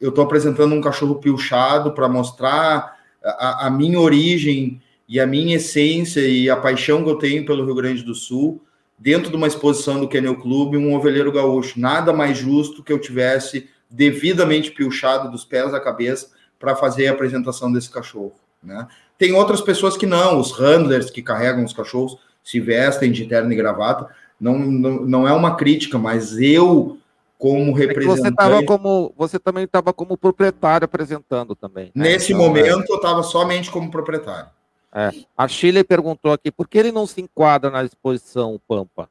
eu estou apresentando um cachorro pilchado para mostrar a, a minha origem e a minha essência e a paixão que eu tenho pelo Rio Grande do Sul, dentro de uma exposição do Kennel Clube, um ovelheiro gaúcho. Nada mais justo que eu tivesse devidamente piochado dos pés à cabeça para fazer a apresentação desse cachorro. Né? Tem outras pessoas que não, os handlers que carregam os cachorros se vestem de terno e gravata. Não, não, não é uma crítica, mas eu, como representante. É você, tava como, você também estava como proprietário apresentando também. Né? Nesse então, momento, é... eu estava somente como proprietário. É. A Chile perguntou aqui por que ele não se enquadra na exposição, Pampa?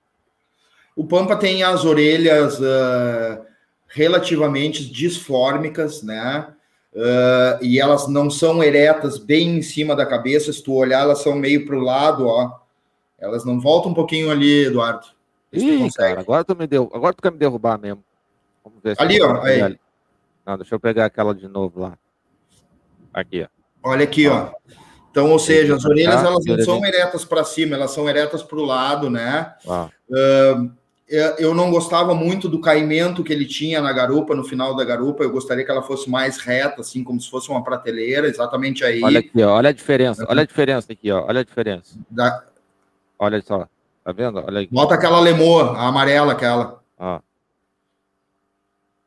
O Pampa tem as orelhas uh, relativamente disfórmicas, né? Uh, e elas não são eretas bem em cima da cabeça. Se tu olhar, elas são meio para o lado, ó. Elas não voltam um pouquinho ali, Eduardo. Ih, cara, agora tu me deu, agora tu quer me derrubar mesmo. Ali, ó. Aí. Ali. Não, deixa eu pegar aquela de novo lá. Aqui, ó. Olha aqui, ó. Então, ou seja, as orelhas elas não são eretas para cima, elas são eretas para o lado, né? Uh, eu não gostava muito do caimento que ele tinha na garupa, no final da garupa. Eu gostaria que ela fosse mais reta, assim, como se fosse uma prateleira, exatamente aí. Olha aqui, ó, olha a diferença, olha a diferença aqui, ó, olha a diferença. Da... Olha só, tá vendo? Olha aqui. Bota aquela lemoa, a amarela, aquela. Ó.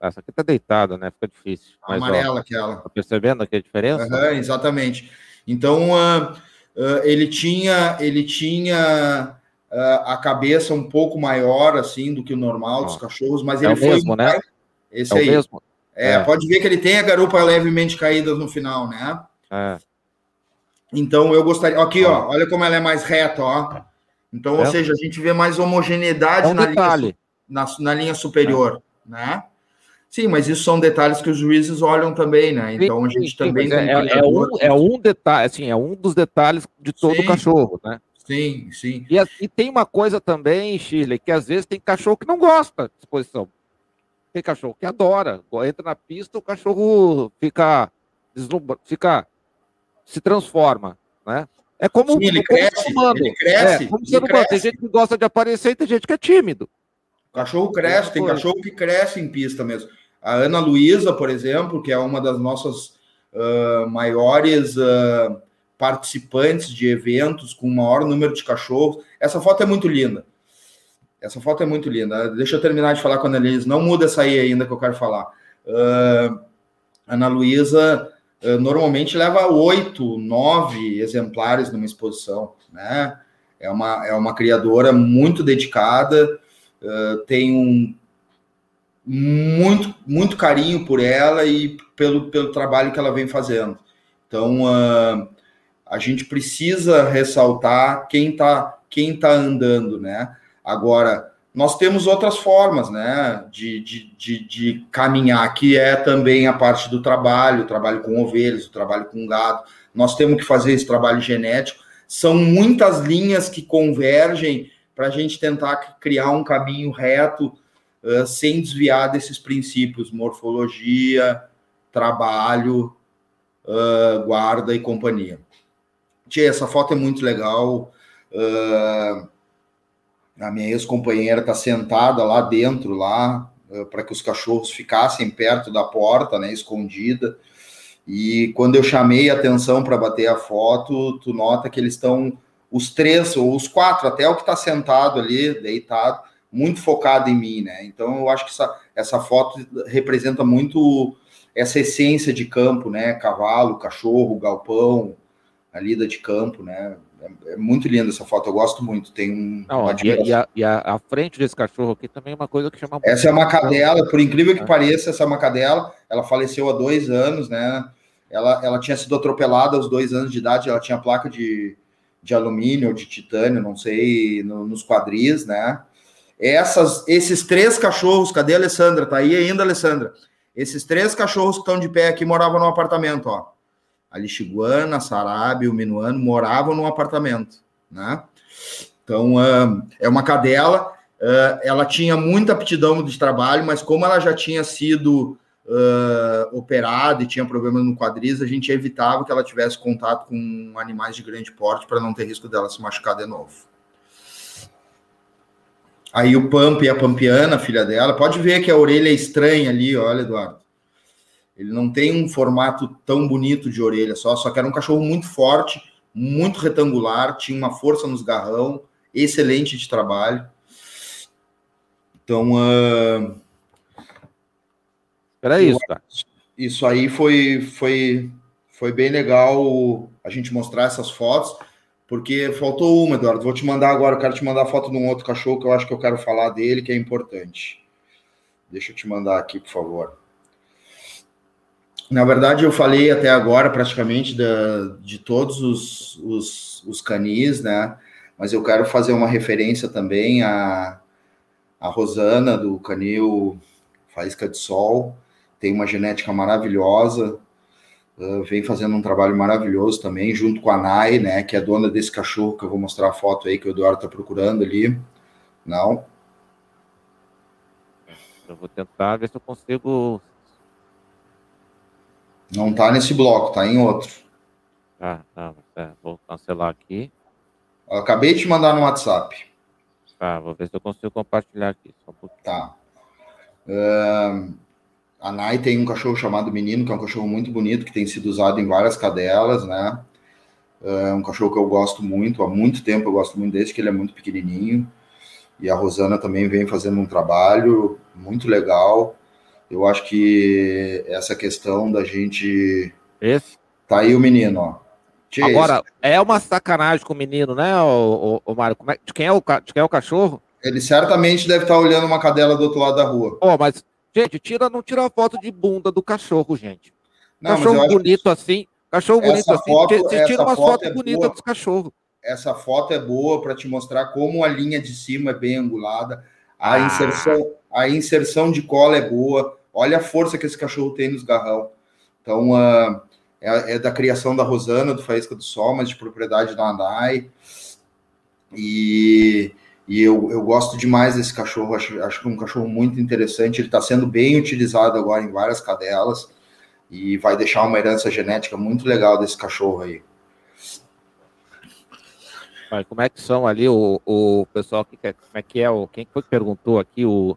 Essa aqui tá deitada, né? Fica difícil. A amarela, ó, aquela. Tá percebendo aqui a diferença? Uhum, exatamente. Então, uh, uh, ele tinha, ele tinha uh, a cabeça um pouco maior, assim, do que o normal dos cachorros, mas é ele foi... Mesmo, né? Esse é aí. Mesmo. É, é, pode ver que ele tem a garupa levemente caída no final, né? É. Então, eu gostaria... Aqui, ó, olha como ela é mais reta, ó. Então, ou seja, a gente vê mais homogeneidade é um na, linha, na, na, linha superior, né? Sim, mas isso são detalhes que os juízes olham também, né? Então a gente sim, também é, é, é, um, é um detalhe, assim, é um dos detalhes de todo sim, cachorro, né? Sim, sim. E, e, tem uma coisa também, Chile, que às vezes tem cachorro que não gosta de exposição. Tem cachorro que adora. Entra na pista, o cachorro fica deslumbra, fica se transforma, né? É como, sim, ele, como cresce, humano. ele cresce. É, como ser humano. Tem gente que gosta de aparecer e tem gente que é tímido. O cachorro cresce, tem cachorro que cresce em pista mesmo. A Ana Luísa, por exemplo, que é uma das nossas uh, maiores uh, participantes de eventos com o maior número de cachorros. Essa foto é muito linda. Essa foto é muito linda. Deixa eu terminar de falar com a Ana Luísa. Não muda essa aí ainda que eu quero falar. Uh, Ana Luísa uh, normalmente leva oito, nove exemplares numa exposição, né? É uma, é uma criadora muito dedicada, uh, tem um muito, muito carinho por ela e pelo, pelo trabalho que ela vem fazendo. Então, uh, a gente precisa ressaltar quem está quem tá andando, né? Agora, nós temos outras formas, né, de, de, de, de, caminhar, que é também a parte do trabalho, o trabalho com ovelhas, o trabalho com gado. Nós temos que fazer esse trabalho genético. São muitas linhas que convergem para a gente tentar criar um caminho reto sem desviar desses princípios, morfologia, trabalho, uh, guarda e companhia. Tia, essa foto é muito legal. Uh, a minha ex-companheira está sentada lá dentro, lá, para que os cachorros ficassem perto da porta, né, escondida. E quando eu chamei a atenção para bater a foto, tu nota que eles estão, os três, ou os quatro, até o que está sentado ali, deitado, muito focado em mim, né? Então eu acho que essa, essa foto representa muito essa essência de campo, né? Cavalo, cachorro, galpão, a lida de campo, né? É, é muito linda essa foto, eu gosto muito. Tem um. Não, e, a, e a, a, frente desse cachorro aqui também é uma coisa que chama. Essa é uma cadela, por incrível que é. pareça, essa é uma cadela. Ela faleceu há dois anos, né? Ela, ela tinha sido atropelada aos dois anos de idade, ela tinha placa de, de alumínio ou de titânio, não sei, no, nos quadris, né? Essas, esses três cachorros, cadê a Alessandra? Tá aí ainda, Alessandra? Esses três cachorros que estão de pé aqui moravam no apartamento, ó. A Lixiguana, a Sarabi, o Minuano moravam no apartamento, né? Então, é uma cadela. Ela tinha muita aptidão de trabalho, mas como ela já tinha sido uh, operada e tinha problemas no quadris, a gente evitava que ela tivesse contato com animais de grande porte para não ter risco dela se machucar de novo. Aí o Pamp e a Pampiana, filha dela, pode ver que a orelha é estranha ali, olha, Eduardo. Ele não tem um formato tão bonito de orelha só, só que era um cachorro muito forte, muito retangular, tinha uma força nos garrão, excelente de trabalho. Então, uh, era isso, cara. Isso aí foi, foi, foi bem legal a gente mostrar essas fotos, porque faltou uma, Eduardo. Vou te mandar agora, eu quero te mandar a foto de um outro cachorro que eu acho que eu quero falar dele, que é importante. Deixa eu te mandar aqui, por favor. Na verdade, eu falei até agora praticamente da, de todos os, os, os, canis, né? Mas eu quero fazer uma referência também a, a Rosana, do canil Faísca de Sol. Tem uma genética maravilhosa, uh, vem fazendo um trabalho maravilhoso também, junto com a Nai, né? Que é dona desse cachorro, que eu vou mostrar a foto aí que o Eduardo está procurando ali. Não? Eu vou tentar ver se eu consigo não está nesse bloco, está em outro. Ah, tá. É, vou cancelar aqui. Eu acabei de mandar no WhatsApp. Tá, vou ver se eu consigo compartilhar aqui. Um tá. Uh, a Nai tem um cachorro chamado Menino, que é um cachorro muito bonito, que tem sido usado em várias cadelas, né? É um cachorro que eu gosto muito, há muito tempo eu gosto muito desse, que ele é muito pequenininho. E a Rosana também vem fazendo um trabalho muito legal. Eu acho que essa questão da gente. Esse? Tá aí o menino, ó. Tchê, Agora, esse... é uma sacanagem com o menino, né, o, o, o Mário? É, de, quem é o, de quem é o cachorro? Ele certamente deve estar olhando uma cadela do outro lado da rua. Oh, mas, gente, tira, não tira a foto de bunda do cachorro, gente. Não, cachorro bonito assim. Cachorro bonito assim. Foto, você tira uma foto, foto é bonita dos cachorros. Essa foto é boa para te mostrar como a linha de cima é bem angulada. A, ah. inserção, a inserção de cola é boa. Olha a força que esse cachorro tem nos garrão. Então, uh, é, é, da criação da Rosana, do Faísca do Sol, mas de propriedade da Anai. E, e eu, eu gosto demais desse cachorro, acho, acho que é um cachorro muito interessante. Ele está sendo bem utilizado agora em várias cadelas e vai deixar uma herança genética muito legal desse cachorro aí. Mas como é que são ali o, o pessoal que como é que é o quem foi que perguntou aqui o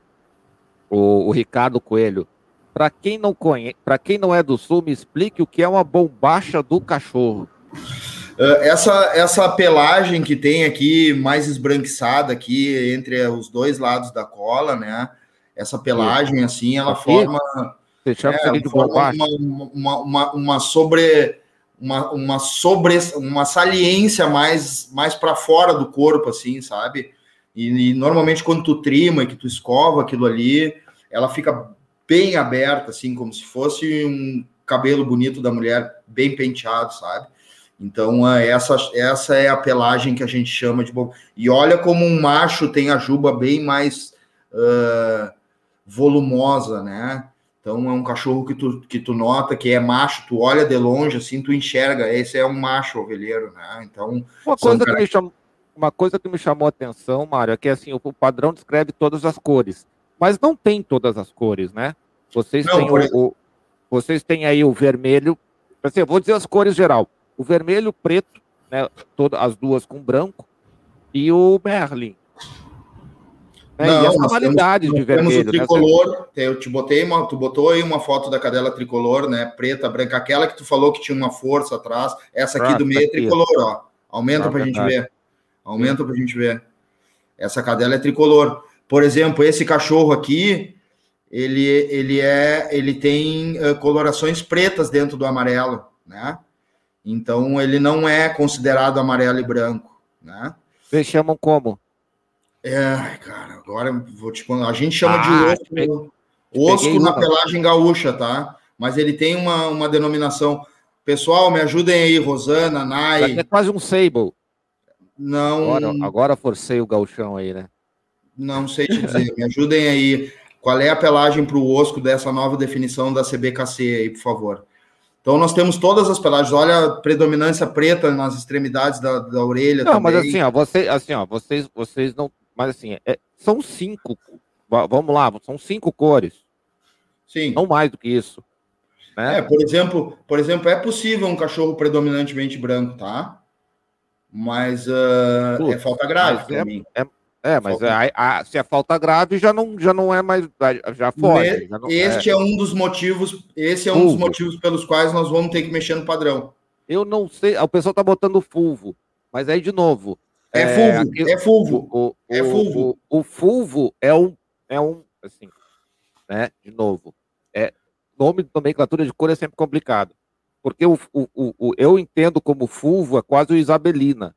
o, o Ricardo Coelho. Para quem não para quem não é do sul, me explique o que é uma bombacha do cachorro. Uh, essa, essa pelagem que tem aqui, mais esbranquiçada aqui, entre os dois lados da cola, né? Essa pelagem, assim, ela aqui? forma. É, forma uma, uma, uma, uma, sobre. Uma, uma sobre uma saliência mais mais para fora do corpo assim sabe e, e, normalmente quando tu trima e que tu escova aquilo ali, ela fica bem aberta, assim, como se fosse um cabelo bonito da mulher, bem penteado, sabe? Então, é, essa, essa é a pelagem que a gente chama de bom. E olha como um macho tem a juba bem mais uh, volumosa, né? Então, é um cachorro que tu, que tu nota que é macho, tu olha de longe, assim, tu enxerga, esse é um macho ovelheiro, né? Então, uma coisa que me chamou uma coisa que me chamou a atenção, Mário, é que assim, o, padrão descreve todas as cores, mas não tem todas as cores, né? Vocês não, têm o, o, vocês têm aí o vermelho, assim, eu vou dizer as cores geral. O vermelho, preto, né, todas as duas com branco e o Merlin. Né? Não, e as tonalidades de vermelho. Temos o né? tricolor, né? eu te botei uma, tu botou aí uma foto da cadela tricolor, né? Preta, branca, aquela que tu falou que tinha uma força atrás. Essa aqui ah, do meio é tricolor, ó. Aumenta ah, para a gente ver. Aumenta para a gente ver. Essa cadela é tricolor. Por exemplo, esse cachorro aqui, ele, ele é, ele tem uh, colorações pretas dentro do amarelo, né? Então ele não é considerado amarelo e branco, né? Vocês chamam como? É, cara, agora vou te A gente chama ah, de osco, osco na pelagem gaúcha, tá? Mas ele tem uma, uma denominação. Pessoal, me ajudem aí, Rosana, Nai. É quase um sable. Não. Agora, agora forcei o galchão aí, né? Não sei te dizer. Me ajudem aí. Qual é a pelagem para o osco dessa nova definição da CBKC aí, por favor? Então nós temos todas as pelagens. Olha a predominância preta nas extremidades da, da orelha. Não, também. mas assim, ó, você, assim, ó, vocês, vocês não. Mas assim, é, são cinco. Vamos lá, são cinco cores. Sim. Não mais do que isso. Né? É, por exemplo, por exemplo, é possível um cachorro predominantemente branco, tá? mas uh, é falta grave para é, mim. É, é mas é, a, a, se é falta grave já não, já não é mais já foge. Já não, este é. é. um dos motivos, esse é um dos motivos pelos quais nós vamos ter que mexer no padrão. Eu não sei. O pessoal tá botando fulvo, mas aí de novo. É, é fulvo, é fulvo. O, o, é fulvo. O, o, fulvo é um, é um, assim, né? De novo, é nome de nomenclatura de cor é sempre complicado, porque o, o, o, eu entendo como fulvo é quase o isabelina,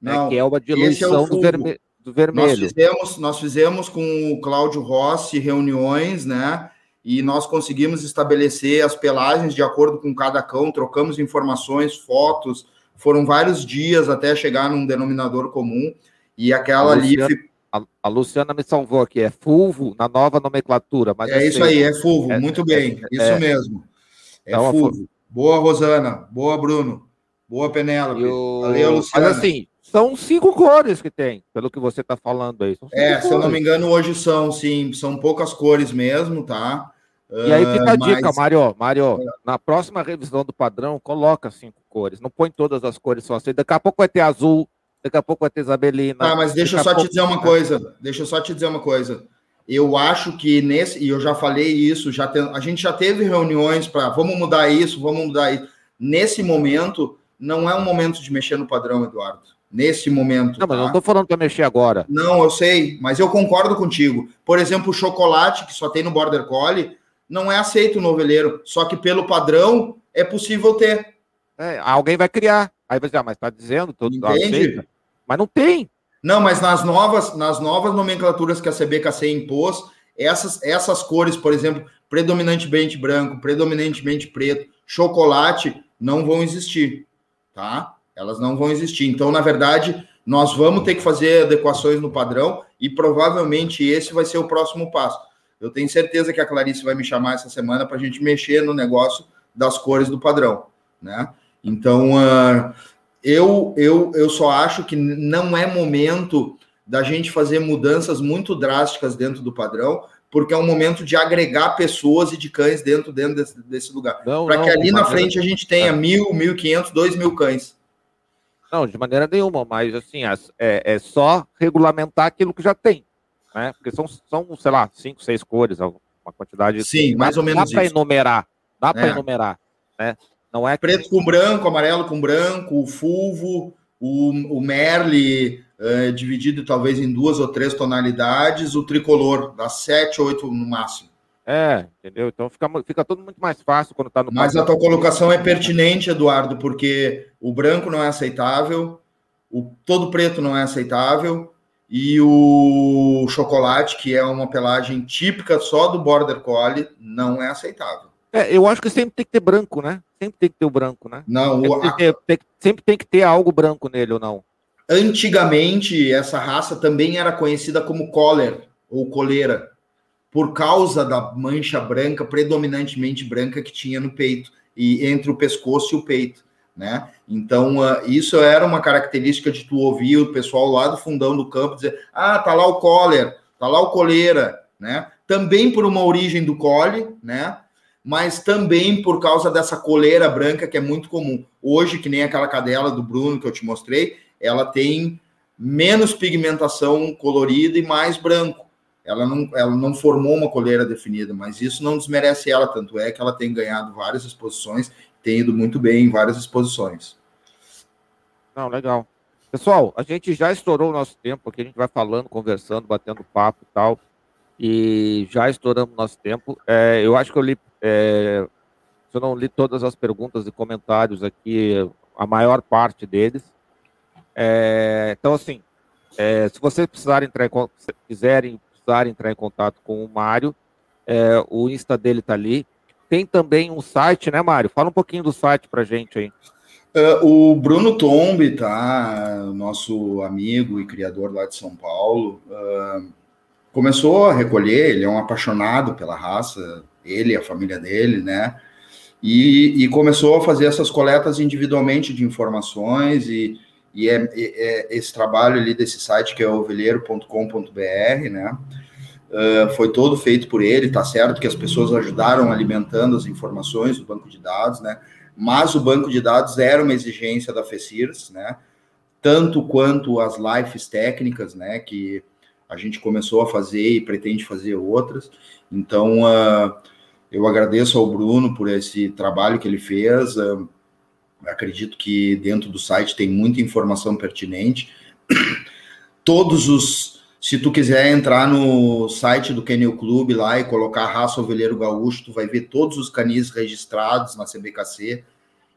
né, não, né? Que é uma diluição é do, verme, do vermelho. Nós fizemos, nós fizemos com o Cláudio Rossi reuniões, né? e nós conseguimos estabelecer as pelagens de acordo com cada cão, trocamos informações, fotos, foram vários dias até chegar num denominador comum, e aquela ali... A, a, Luciana me salvou aqui, é fulvo na nova nomenclatura. Mas é isso aí, é fulvo, é, muito bem, é, isso é, mesmo. É então, fulvo. Boa, Rosana, boa, Bruno, boa, Penélope, o... valeu, Luciana. Mas assim, são cinco cores que tem, pelo que você está falando aí. É, cores. se eu não me engano, hoje são, sim, são poucas cores mesmo, tá? E aí fica a dica, mas... Mário, Mário, na próxima revisão do padrão, coloca cinco cores. Não põe todas as cores só assim. Daqui a pouco vai ter azul, daqui a pouco vai ter isabelina. Ah, mas deixa eu só pouco... te dizer uma coisa. Deixa eu só te dizer uma coisa. Eu acho que nesse, e eu já falei isso, já a gente já teve reuniões para vamos mudar isso, vamos mudar isso. Nesse momento, não é um momento de mexer no padrão, Eduardo. Nesse momento. Não, mas tá? eu não estou falando para mexer agora. Não, eu sei, mas eu concordo contigo. Por exemplo, o chocolate que só tem no Border Collie não é aceito no noveleiro. Só que pelo padrão é possível ter. É, alguém vai criar. Aí vai dizer, ah, mas está dizendo, todo aceita. Mas não tem. Não, mas nas novas, nas novas nomenclaturas que a CBKC impôs, essas, essas cores, por exemplo, predominantemente branco, predominantemente preto, chocolate, não vão existir, tá? Elas não vão existir. Então, na verdade, nós vamos ter que fazer adequações no padrão e provavelmente esse vai ser o próximo passo. Eu tenho certeza que a Clarice vai me chamar essa semana para a gente mexer no negócio das cores do padrão, né? Então, uh, eu, eu, eu só acho que não é momento da gente fazer mudanças muito drásticas dentro do padrão, porque é um momento de agregar pessoas e de cães dentro, dentro desse, desse lugar. Para que ali na frente a gente tenha mil, mil quinhentos, dois mil cães. Não, de maneira nenhuma, mas assim, é, é só regulamentar aquilo que já tem né? Porque são, são sei lá, cinco, seis cores, uma quantidade. Sim, mais ou menos. Dá para enumerar, dá é. para enumerar, né? Não é preto com branco, amarelo com branco, o fulvo, o, o merle é, dividido talvez em duas ou três tonalidades, o tricolor dá sete, oito no máximo. É, entendeu? Então fica, fica tudo muito mais fácil quando está no. Mas a tua colocação é pertinente, Eduardo, porque o branco não é aceitável, o todo preto não é aceitável, e o chocolate, que é uma pelagem típica só do Border Collie, não é aceitável. É, eu acho que sempre tem que ter branco, né? Sempre tem que ter o branco, né? Não, sempre, o, tem, ter, tem, sempre tem que ter algo branco nele ou não. Antigamente, essa raça também era conhecida como collar ou coleira, por causa da mancha branca, predominantemente branca, que tinha no peito, e entre o pescoço e o peito né? Então, uh, isso era uma característica de tu ouvir o pessoal lá do fundão do campo dizer: ah, tá lá o Coller, tá lá o Coleira, né? Também por uma origem do cole, né? Mas também por causa dessa coleira branca que é muito comum. Hoje, que nem aquela cadela do Bruno que eu te mostrei, ela tem menos pigmentação colorida e mais branco. Ela não, ela não formou uma coleira definida, mas isso não desmerece ela, tanto é que ela tem ganhado várias exposições tem ido muito bem em várias exposições. Não, legal. Pessoal, a gente já estourou o nosso tempo aqui, a gente vai falando, conversando, batendo papo e tal, e já estouramos nosso tempo. É, eu acho que eu li, é, se eu não li todas as perguntas e comentários aqui, a maior parte deles. É, então, assim, é, se vocês precisarem entrar em, quiserem precisarem entrar em contato com o Mário, é, o Insta dele está ali, tem também um site, né, Mário? Fala um pouquinho do site para gente aí. Uh, o Bruno Tombi, tá? Nosso amigo e criador lá de São Paulo, uh, começou a recolher. Ele é um apaixonado pela raça, ele a família dele, né? E, e, começou a fazer essas coletas individualmente de informações e, e é, é, esse trabalho ali desse site que é ovelheiro.com.br, né? Uh, foi todo feito por ele, tá certo que as pessoas ajudaram alimentando as informações do banco de dados, né? Mas o banco de dados era uma exigência da FECIRS, né? Tanto quanto as lives técnicas, né? Que a gente começou a fazer e pretende fazer outras. Então, uh, eu agradeço ao Bruno por esse trabalho que ele fez. Uh, acredito que dentro do site tem muita informação pertinente. Todos os. Se tu quiser entrar no site do Kennel Club lá e colocar raça ovelheiro gaúcho, tu vai ver todos os canis registrados na CBKC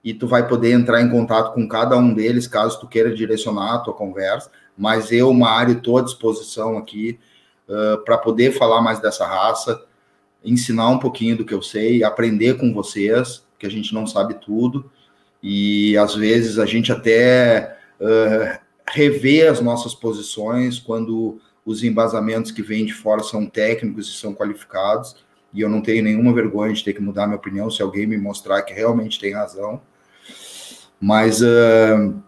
e tu vai poder entrar em contato com cada um deles caso tu queira direcionar a tua conversa. Mas eu, Mário, estou à disposição aqui uh, para poder falar mais dessa raça, ensinar um pouquinho do que eu sei, aprender com vocês, que a gente não sabe tudo e às vezes a gente até uh, rever as nossas posições quando os embasamentos que vêm de fora são técnicos e são qualificados, e eu não tenho nenhuma vergonha de ter que mudar minha opinião se alguém me mostrar que realmente tem razão. Mas uh,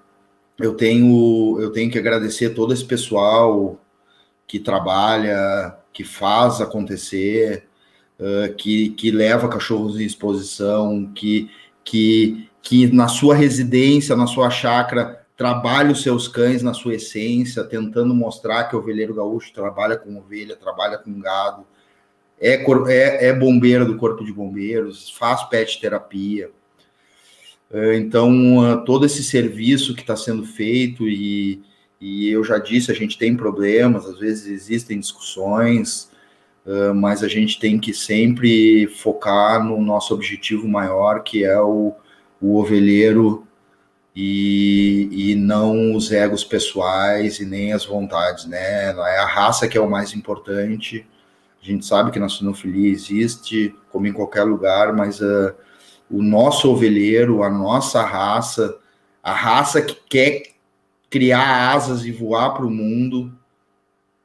eu tenho eu tenho que agradecer todo esse pessoal que trabalha, que faz acontecer, uh, que, que leva cachorros em exposição, que, que que na sua residência, na sua chácara, trabalhe os seus cães na sua essência, tentando mostrar que o ovelheiro gaúcho trabalha com ovelha, trabalha com gado, é, é, é bombeiro do corpo de bombeiros, faz pet terapia. É, então, todo esse serviço que está sendo feito, e, e eu já disse, a gente tem problemas, às vezes existem discussões, é, mas a gente tem que sempre focar no nosso objetivo maior, que é o, o ovelheiro e, e não os egos pessoais e nem as vontades, né? É a raça que é o mais importante. A gente sabe que na sinofilia existe, como em qualquer lugar, mas uh, o nosso ovelheiro, a nossa raça, a raça que quer criar asas e voar para o mundo,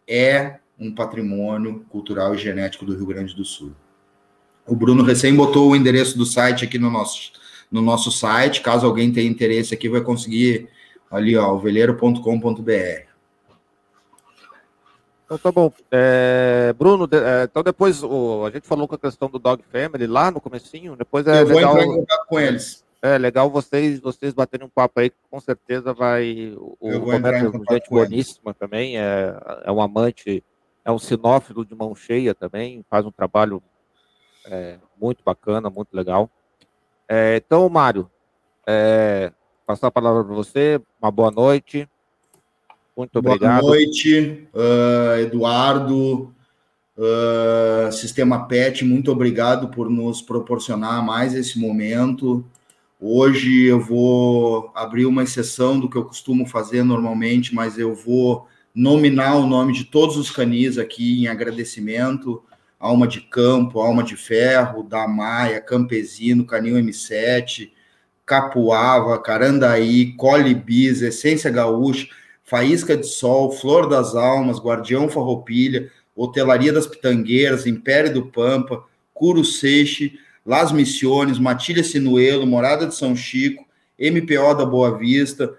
é um patrimônio cultural e genético do Rio Grande do Sul. O Bruno recém botou o endereço do site aqui no nosso no nosso site. Caso alguém tenha interesse aqui, vai conseguir ali, ó, ovelheiro.com.br. Então tá bom. É, Bruno, é, então depois o, a gente falou com a questão do Dog Family lá no comecinho, depois é Eu legal, vou entrar em contato com eles. É legal vocês vocês baterem um papo aí, que com certeza vai. O, Eu vou Roberto é gente boníssima eles. também, é, é um amante, é um sinófilo de mão cheia também, faz um trabalho é, muito bacana, muito legal. É, então, Mário, é, passar a palavra para você. Uma boa noite. Muito obrigado. Boa noite, uh, Eduardo. Uh, Sistema PET, muito obrigado por nos proporcionar mais esse momento. Hoje eu vou abrir uma exceção do que eu costumo fazer normalmente, mas eu vou nominar o nome de todos os canis aqui em agradecimento Alma de Campo, Alma de Ferro, da Maia, Campesino, Canil M7, Capuava, Carandaí, Colibis, Essência Gaúcha, Faísca de Sol, Flor das Almas, Guardião Farroupilha, Hotelaria das Pitangueiras, Império do Pampa, Curo Seixe, Las Missiones, Matilha Sinuelo, Morada de São Chico, MPO da Boa Vista,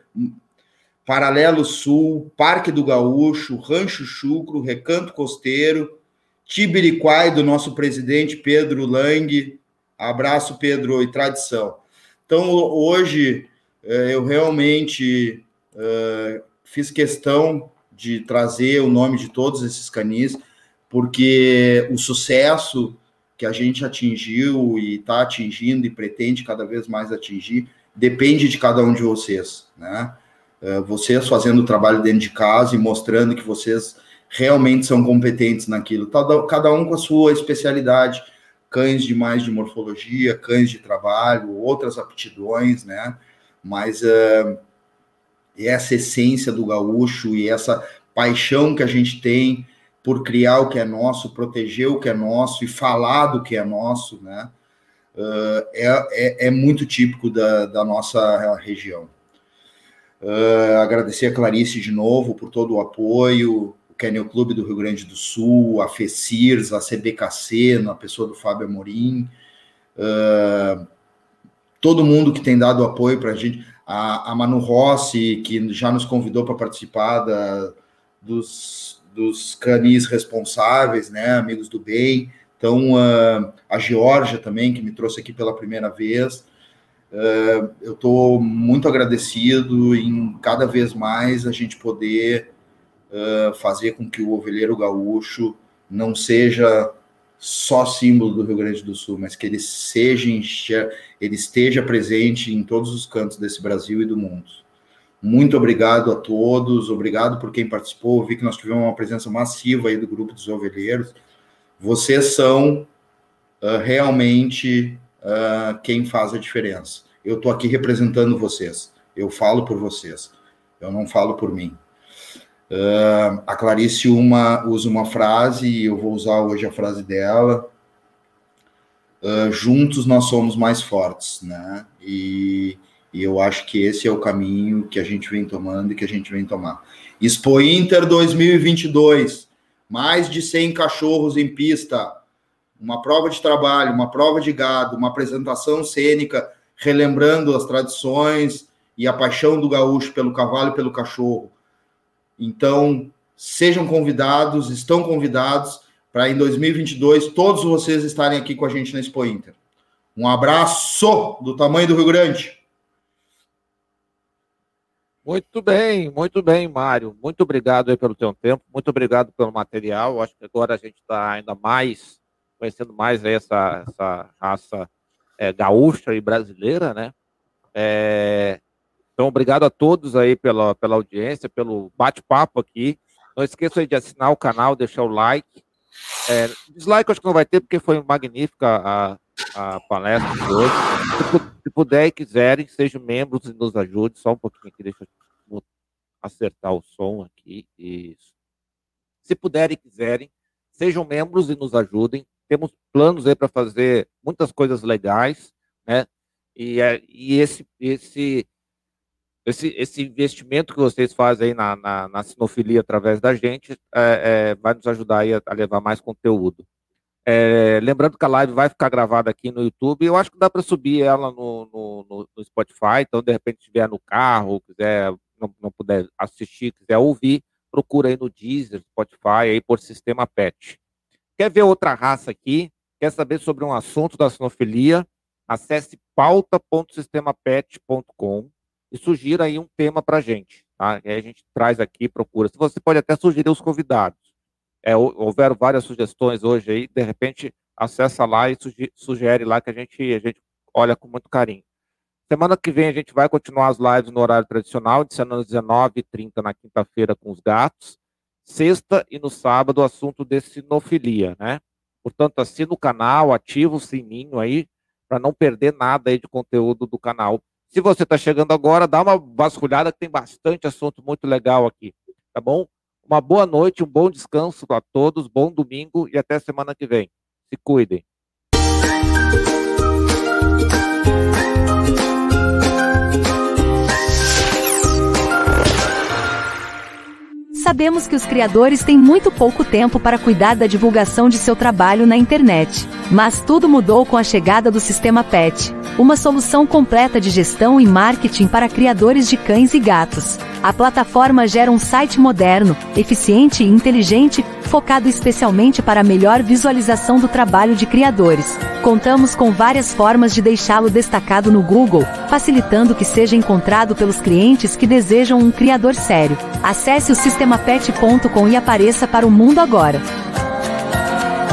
Paralelo Sul, Parque do Gaúcho, Rancho Chucro, Recanto Costeiro, Tibiriquai, do nosso presidente Pedro Lang. Abraço, Pedro, e tradição. Então, hoje, eh, eu realmente uh, fiz questão de trazer o nome de todos esses canis, porque o sucesso que a gente atingiu e está atingindo e pretende cada vez mais atingir depende de cada um de vocês, né? Uh, vocês fazendo o trabalho dentro de casa e mostrando que vocês realmente são competentes naquilo. Cada um com a sua especialidade, cães de mais de morfologia, cães de trabalho, outras aptidões, né? Mas uh, essa essência do gaúcho e essa paixão que a gente tem por criar o que é nosso, proteger o que é nosso e falar do que é nosso, né? Uh, é, é, é, muito típico da, da nossa região. Uh, agradecer a Clarice de novo por todo o apoio, o Kennel Clube do Rio Grande do Sul, a FECIRS, a CBKC, na pessoa do Fábio Amorim, uh, todo mundo que tem dado apoio para a gente, a Manu Rossi, que já nos convidou para participar da, dos, dos canis responsáveis, né, amigos do bem, então uh, a Georgia também, que me trouxe aqui pela primeira vez, uh, eu estou muito agradecido em cada vez mais a gente poder fazer com que o ovelheiro gaúcho não seja só símbolo do Rio Grande do Sul, mas que ele seja ele esteja presente em todos os cantos desse Brasil e do mundo. Muito obrigado a todos, obrigado por quem participou. Vi que nós tivemos uma presença massiva aí do grupo dos ovelheiros. Vocês são uh, realmente uh, quem faz a diferença. Eu estou aqui representando vocês. Eu falo por vocês. Eu não falo por mim. Uh, a Clarice uma, usa uma frase, e eu vou usar hoje a frase dela. Uh, juntos nós somos mais fortes, né? E, e, eu acho que esse é o caminho que a gente vem tomando e que a gente vem tomar. Expo Inter 2022, mais de 100 cachorros em pista, uma prova de trabalho, uma prova de gado, uma apresentação cênica relembrando as tradições e a paixão do gaúcho pelo cavalo e pelo cachorro. Então, sejam convidados, estão convidados para em 2022 todos vocês estarem aqui com a gente na Expo Inter. Um abraço do tamanho do Rio Grande. Muito bem, muito bem, Mário. Muito obrigado pelo teu tempo, muito obrigado pelo material. Acho que agora a gente está ainda mais conhecendo mais essa, essa raça é, gaúcha e brasileira, né? É, então, obrigado a todos aí pela, pela audiência, pelo bate-papo aqui. Não esqueça aí de assinar o canal, deixar o like. É, dislike acho que não vai ter, porque foi magnífica a, a palestra de hoje. Se, se puder e quiserem, sejam membros e nos ajude. Só um pouquinho aqui, deixa eu acertar o som aqui. Isso. Se puderem e quiserem, sejam membros e nos ajudem temos planos aí para fazer muitas coisas legais, né? E, é, e esse, esse, esse, esse investimento que vocês fazem aí na, na, na sinofilia através da gente é, é, vai nos ajudar aí a, a levar mais conteúdo. É, lembrando que a live vai ficar gravada aqui no YouTube. Eu acho que dá para subir ela no, no, no, Spotify. Então, de repente, estiver no carro, quiser não, não puder assistir, quiser ouvir, procura aí no Deezer, Spotify, aí por Sistema PET. Quer ver outra raça aqui? Quer saber sobre um assunto da sinofilia? Acesse pauta.sistemapet.com e sugira aí um tema para gente. Tá? E aí a gente traz aqui, procura. Você pode até sugerir os convidados. É, houveram várias sugestões hoje aí, de repente acessa lá e sugere lá que a gente, a gente olha com muito carinho. Semana que vem a gente vai continuar as lives no horário tradicional, de 19h30 na quinta-feira com os gatos sexta e no sábado o assunto de sinofilia, né? Portanto, assina o canal, ativa o sininho aí para não perder nada aí de conteúdo do canal. Se você está chegando agora, dá uma vasculhada que tem bastante assunto muito legal aqui, tá bom? Uma boa noite, um bom descanso a todos, bom domingo e até semana que vem. Se cuidem. Sabemos que os criadores têm muito pouco tempo para cuidar da divulgação de seu trabalho na internet. Mas tudo mudou com a chegada do sistema PET, uma solução completa de gestão e marketing para criadores de cães e gatos. A plataforma gera um site moderno, eficiente e inteligente, focado especialmente para a melhor visualização do trabalho de criadores. Contamos com várias formas de deixá-lo destacado no Google, facilitando que seja encontrado pelos clientes que desejam um criador sério. Acesse o sistemapet.com e apareça para o mundo agora.